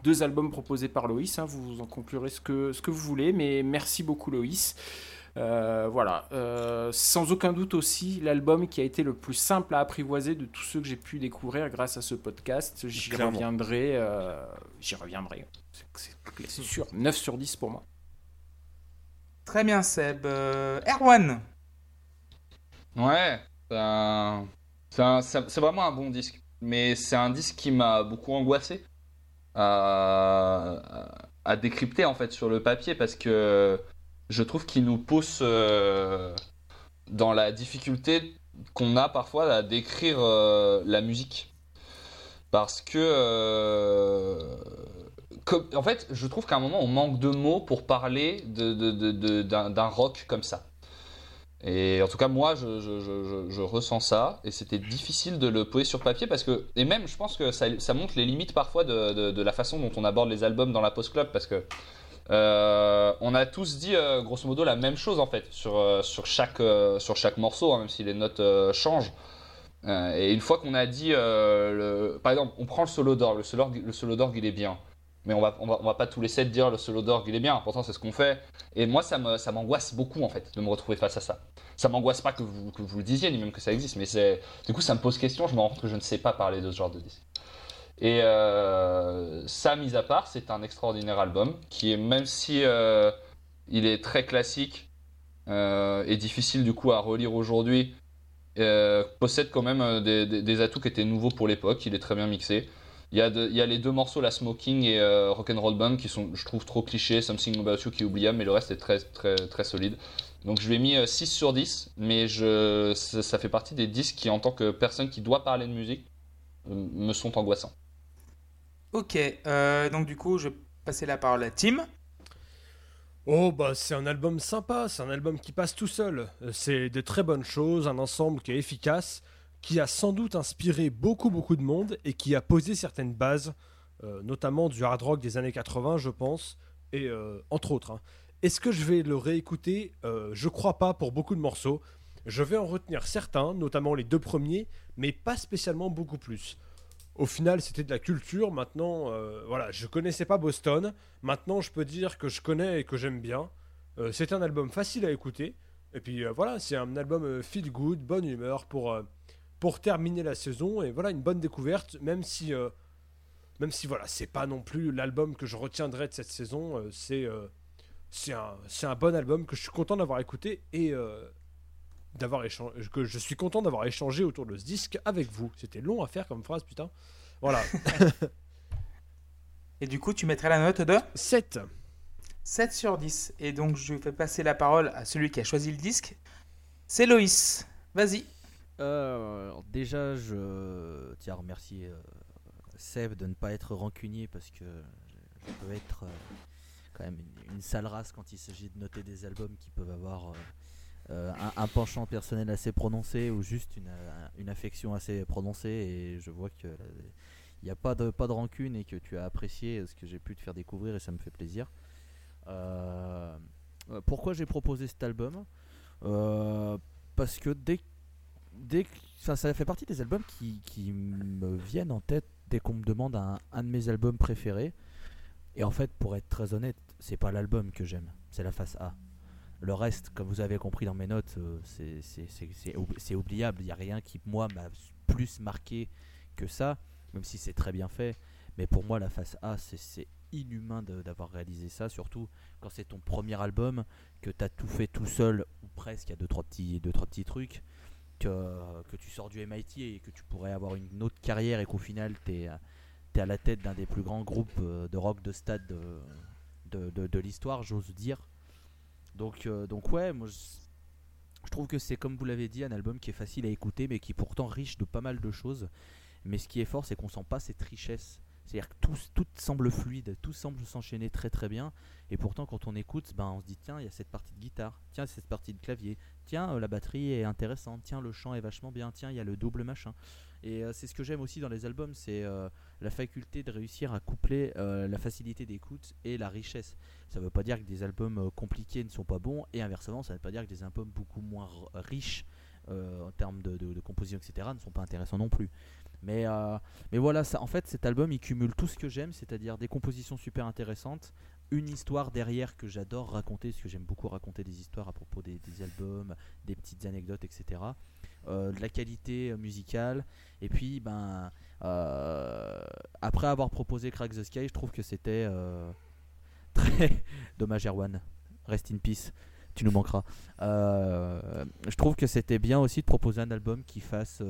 deux albums proposés par Loïs. hein, vous en conclurez ce que, ce que vous voulez, mais merci beaucoup Loïs. Euh, voilà, Euh, sans aucun doute aussi l'album qui a été le plus simple à apprivoiser de tous ceux que j'ai pu découvrir grâce à ce podcast. J'y reviendrai, euh, j'y reviendrai. C'est- sûr, 9 sur 10 pour moi. Très bien, Seb. Euh, Erwan Ouais, c'est vraiment un bon disque. Mais c'est un disque qui m'a beaucoup angoissé à, à décrypter en fait sur le papier parce que je trouve qu'il nous pousse euh, dans la difficulté qu'on a parfois à décrire euh, la musique. Parce que, euh, en fait, je trouve qu'à un moment on manque de mots pour parler d'un rock comme ça. Et en tout cas, moi, je, je- je- ressens ça, et c'était difficile de le poser sur papier parce que, et même, je pense que ça, montre les limites parfois de, de- la façon dont on aborde les albums dans la post club parce que euh, on a tous dit euh, grosso modo la même chose en fait sur, euh, sur, chaque, sur chaque morceau, hein, même si les notes changent. Et une fois qu'on a dit, par exemple, on prend le solo d'orgue, le solo, le solo d'orgue il est bien, mais on va, on va, on va pas tous les sept dire le solo d'orgue il est bien. Pourtant c'est ce qu'on fait. Et moi ça me, ça m'angoisse beaucoup en fait de me retrouver face à ça. Ça m'angoisse pas que vous, que vous le disiez ni même que ça existe, mais c'est, du coup ça me pose question. Je me rends compte que je ne sais pas parler de ce genre de disque. Et euh, ça, mis à part, c'est un extraordinaire album qui est, même si euh, il est très classique euh, et difficile du coup à relire aujourd'hui, possède quand même des atouts qui étaient nouveaux pour l'époque. Il est très bien mixé. Il y, a de- il y a les deux morceaux, la Smoking et euh, Rock'n'Roll Band, qui sont, je trouve, trop clichés. Something About You qui est oubliable, mais le reste est très, très, très solide. Donc je lui ai mis euh, 6 sur 10, mais je, ça, ça fait partie des disques qui, en tant que personne qui doit parler de musique, euh, me sont angoissants. Ok, euh, donc du coup, je vais passer la parole à Tim. Oh bah c'est un album sympa, c'est un album qui passe tout seul. Euh, C'est de très bonnes choses, un ensemble qui est efficace, qui a sans doute inspiré beaucoup beaucoup de monde et qui a posé certaines bases, euh, notamment du hard rock des années 80 je pense, et euh, entre autres. hein. Est-ce que je vais le réécouter? Euh, Je crois pas pour beaucoup de morceaux. Je vais en retenir certains, notamment les deux premiers, mais pas spécialement beaucoup plus. Au final, c'était de la culture. Maintenant, euh, voilà, je connaissais pas Boston. Maintenant, je peux dire que je connais et que j'aime bien. C'est un album facile à écouter. Et puis voilà, c'est un album feel good, bonne humeur pour, pour terminer la saison. Et voilà, une bonne découverte, même si, euh, même si voilà, c'est pas non plus l'album que je retiendrai de cette saison. euh, c'est euh, c'est un, c'est un bon album que je suis content d'avoir écouté et euh, d'avoir échangé, que je suis content d'avoir échangé autour de ce disque avec vous. C'était long à faire comme phrase, putain. Voilà, Et du coup, tu mettrais la note de? 7. 7 sur 10. Et donc, je vais passer la parole à celui qui a choisi le disque. C'est Loïs. Vas-y. Euh, déjà, je tiens à remercier euh, Seb de ne pas être rancunier parce que je, peux être euh, quand même une, sale race quand il s'agit de noter des albums qui peuvent avoir un, penchant personnel assez prononcé ou juste une, affection assez prononcée. Et je vois que il n'y a pas de, rancune et que tu as apprécié ce que j'ai pu te faire découvrir et ça me fait plaisir. Pourquoi j'ai proposé cet album? Parce que dès ça fait partie des albums qui, me viennent en tête dès qu'on me demande un, de mes albums préférés. Et en fait, pour être très honnête, c'est pas l'album que j'aime, c'est la face A. Le reste, comme vous avez compris dans mes notes, euh, c'est- c'est- c'est c'est oub- c'est oubliable. Il n'y a rien qui, moi, m'a plus marqué que ça, même si c'est très bien fait. Mais pour moi, la face A, c'est- inhumain d'avoir réalisé ça, surtout quand c'est ton premier album, que tu as tout fait tout seul, ou presque, il y a deux trois petits, deux, trois petits trucs que, tu sors du MIT et que tu pourrais avoir une autre carrière et qu'au final tu es, à la tête d'un des plus grands groupes euh, de rock de stade de, de, de- l'histoire, j'ose dire. Donc, euh, donc ouais, moi je, je trouve que c'est comme vous l'avez dit un album qui est facile à écouter mais qui est pourtant riche de pas mal de choses. Mais ce qui est fort c'est qu'on sent pas cette richesse. C'est-à-dire que tout, tout semble fluide, tout semble s'enchaîner très très bien. Et pourtant, quand on écoute, ben, on se dit tiens, il y a cette partie de guitare, tiens, cette partie de clavier, tiens, euh, la batterie est intéressante, tiens, le chant est vachement bien, tiens, il y a le double machin. Et euh, c'est ce que j'aime aussi dans les albums, c'est euh, la faculté de réussir à coupler la facilité d'écoute et la richesse. Ça veut pas dire que des albums compliqués ne sont pas bons, et inversement, ça veut pas dire que des albums beaucoup moins riches en termes de, composition, etc., ne sont pas intéressants non plus. Mais, mais voilà, en fait, cet album, il cumule tout ce que j'aime, c'est-à-dire des compositions super intéressantes, une histoire derrière que j'adore raconter, parce que j'aime beaucoup raconter des histoires à propos des, albums, des petites anecdotes, etc. Euh, de la qualité euh, musicale, et puis, ben, euh, après avoir proposé Crack the Sky, je trouve que c'était très dommage, Erwan. Rest in peace. Tu nous manqueras. Je trouve que c'était bien aussi de proposer un album qui fasse,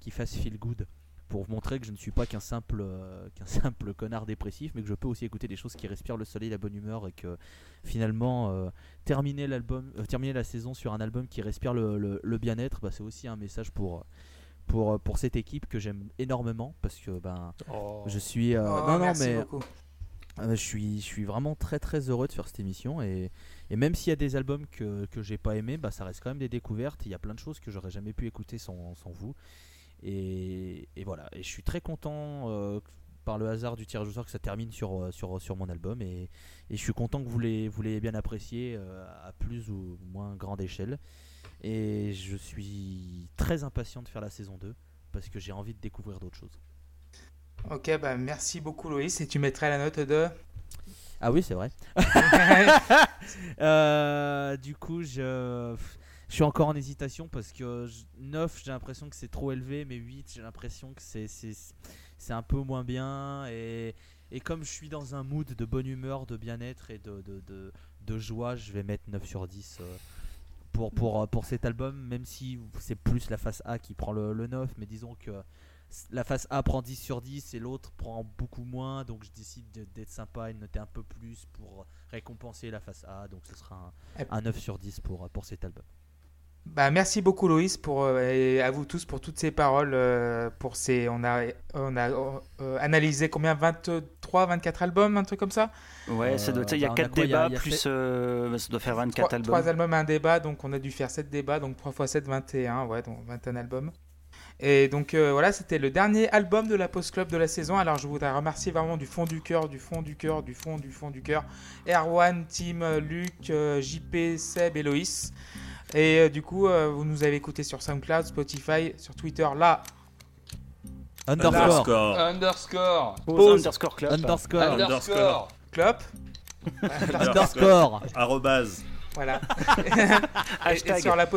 qui fasse feel good pour montrer que je ne suis pas qu'un simple, euh, qu'un simple connard dépressif, mais que je peux aussi écouter des choses qui respirent le soleil, la bonne humeur, et que finalement euh, terminer l'album, euh, terminer la saison sur un album qui respire le, le- le bien-être, bah, c'est aussi un message pour pour pour cette équipe que j'aime énormément parce que ben Oh. je suis euh, Oh, non non mais beaucoup. euh, je suis, je suis vraiment très très heureux de faire cette émission et, et même s'il y a des albums que, que j'ai pas aimé, bah, ça reste quand même des découvertes. Il y a plein de choses que j'aurais jamais pu écouter sans, sans vous. Et, et voilà, et je suis très content euh, par le hasard du tirage au sort que ça termine sur, euh, sur, sur mon album et, et je suis content que vous l'ayez vous l'ayez bien apprécié euh, à plus ou moins grande échelle. Et je suis très impatient de faire la saison 2 parce que j'ai envie de découvrir d'autres choses. Ok, bah merci beaucoup Loïs. Et tu mettrais la note de. Ah oui, c'est vrai. Euh, du coup, je, je suis encore en hésitation parce que je- 9, j'ai l'impression que c'est trop élevé, mais 8, j'ai l'impression que c'est, c'est, un peu moins bien. Et, et comme je suis dans un mood de bonne humeur, de bien-être et de, de, de, de joie, je vais mettre 9 sur 10 euh, pour, pour, euh, pour cet album, même si c'est plus la face A qui prend le, le 9, mais disons que la face A prend 10 sur 10 et l'autre prend beaucoup moins, donc je décide de- d'être sympa et de noter un peu plus pour récompenser la face A, donc ce sera un, un 9 sur 10 pour, pour cet album. Bah, merci beaucoup Loïs pour euh, et à vous tous pour toutes ces paroles euh, pour ces on a on a euh, analysé combien 23 24 albums un truc comme ça? Ouais, ça doit, Euh, il y a bah, on a 4 quoi, il y a- débats, plus fait- euh, ça doit faire 24 trois, albums. trois albums. un débat donc on a dû faire 7 débats donc 3 x 7 21 ouais donc 21 albums. Et donc euh, voilà c'était le dernier album de la Post Club de la saison. Alors je voudrais remercier vraiment du fond du cœur du fond du cœur du fond du fond du cœur Erwan Tim euh, Luc euh, JP Seb et Loïs et euh, du coup euh, vous nous avez écouté sur SoundCloud Spotify sur Twitter là Underscore, Underscore. Underscore. Pause underscore club. underscore, Underscore. Club underscore. Arrobase. Voilà. et, sur la.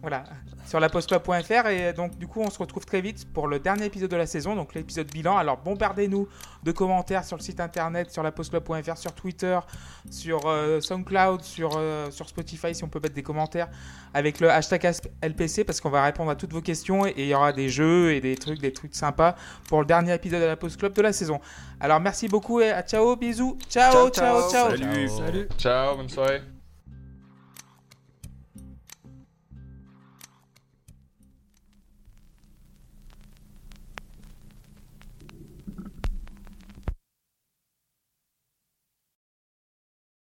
Voilà. Sur la postclub.fr et donc du coup on se retrouve très vite pour le dernier épisode de la saison, donc l'épisode bilan. Alors bombardez-nous de commentaires sur le site internet, sur la postclub.fr, sur Twitter, sur euh, SoundCloud, sur, euh, sur Spotify si on peut mettre des commentaires avec le hashtag LPC parce qu'on va répondre à toutes vos questions et il y aura des jeux et des trucs, des trucs sympas pour le dernier épisode de la postclub de la saison. Alors merci beaucoup et à ciao, bisous, ciao, ciao, Ciao, ciao. ciao. Salut. Salut. Ciao, bonne soirée.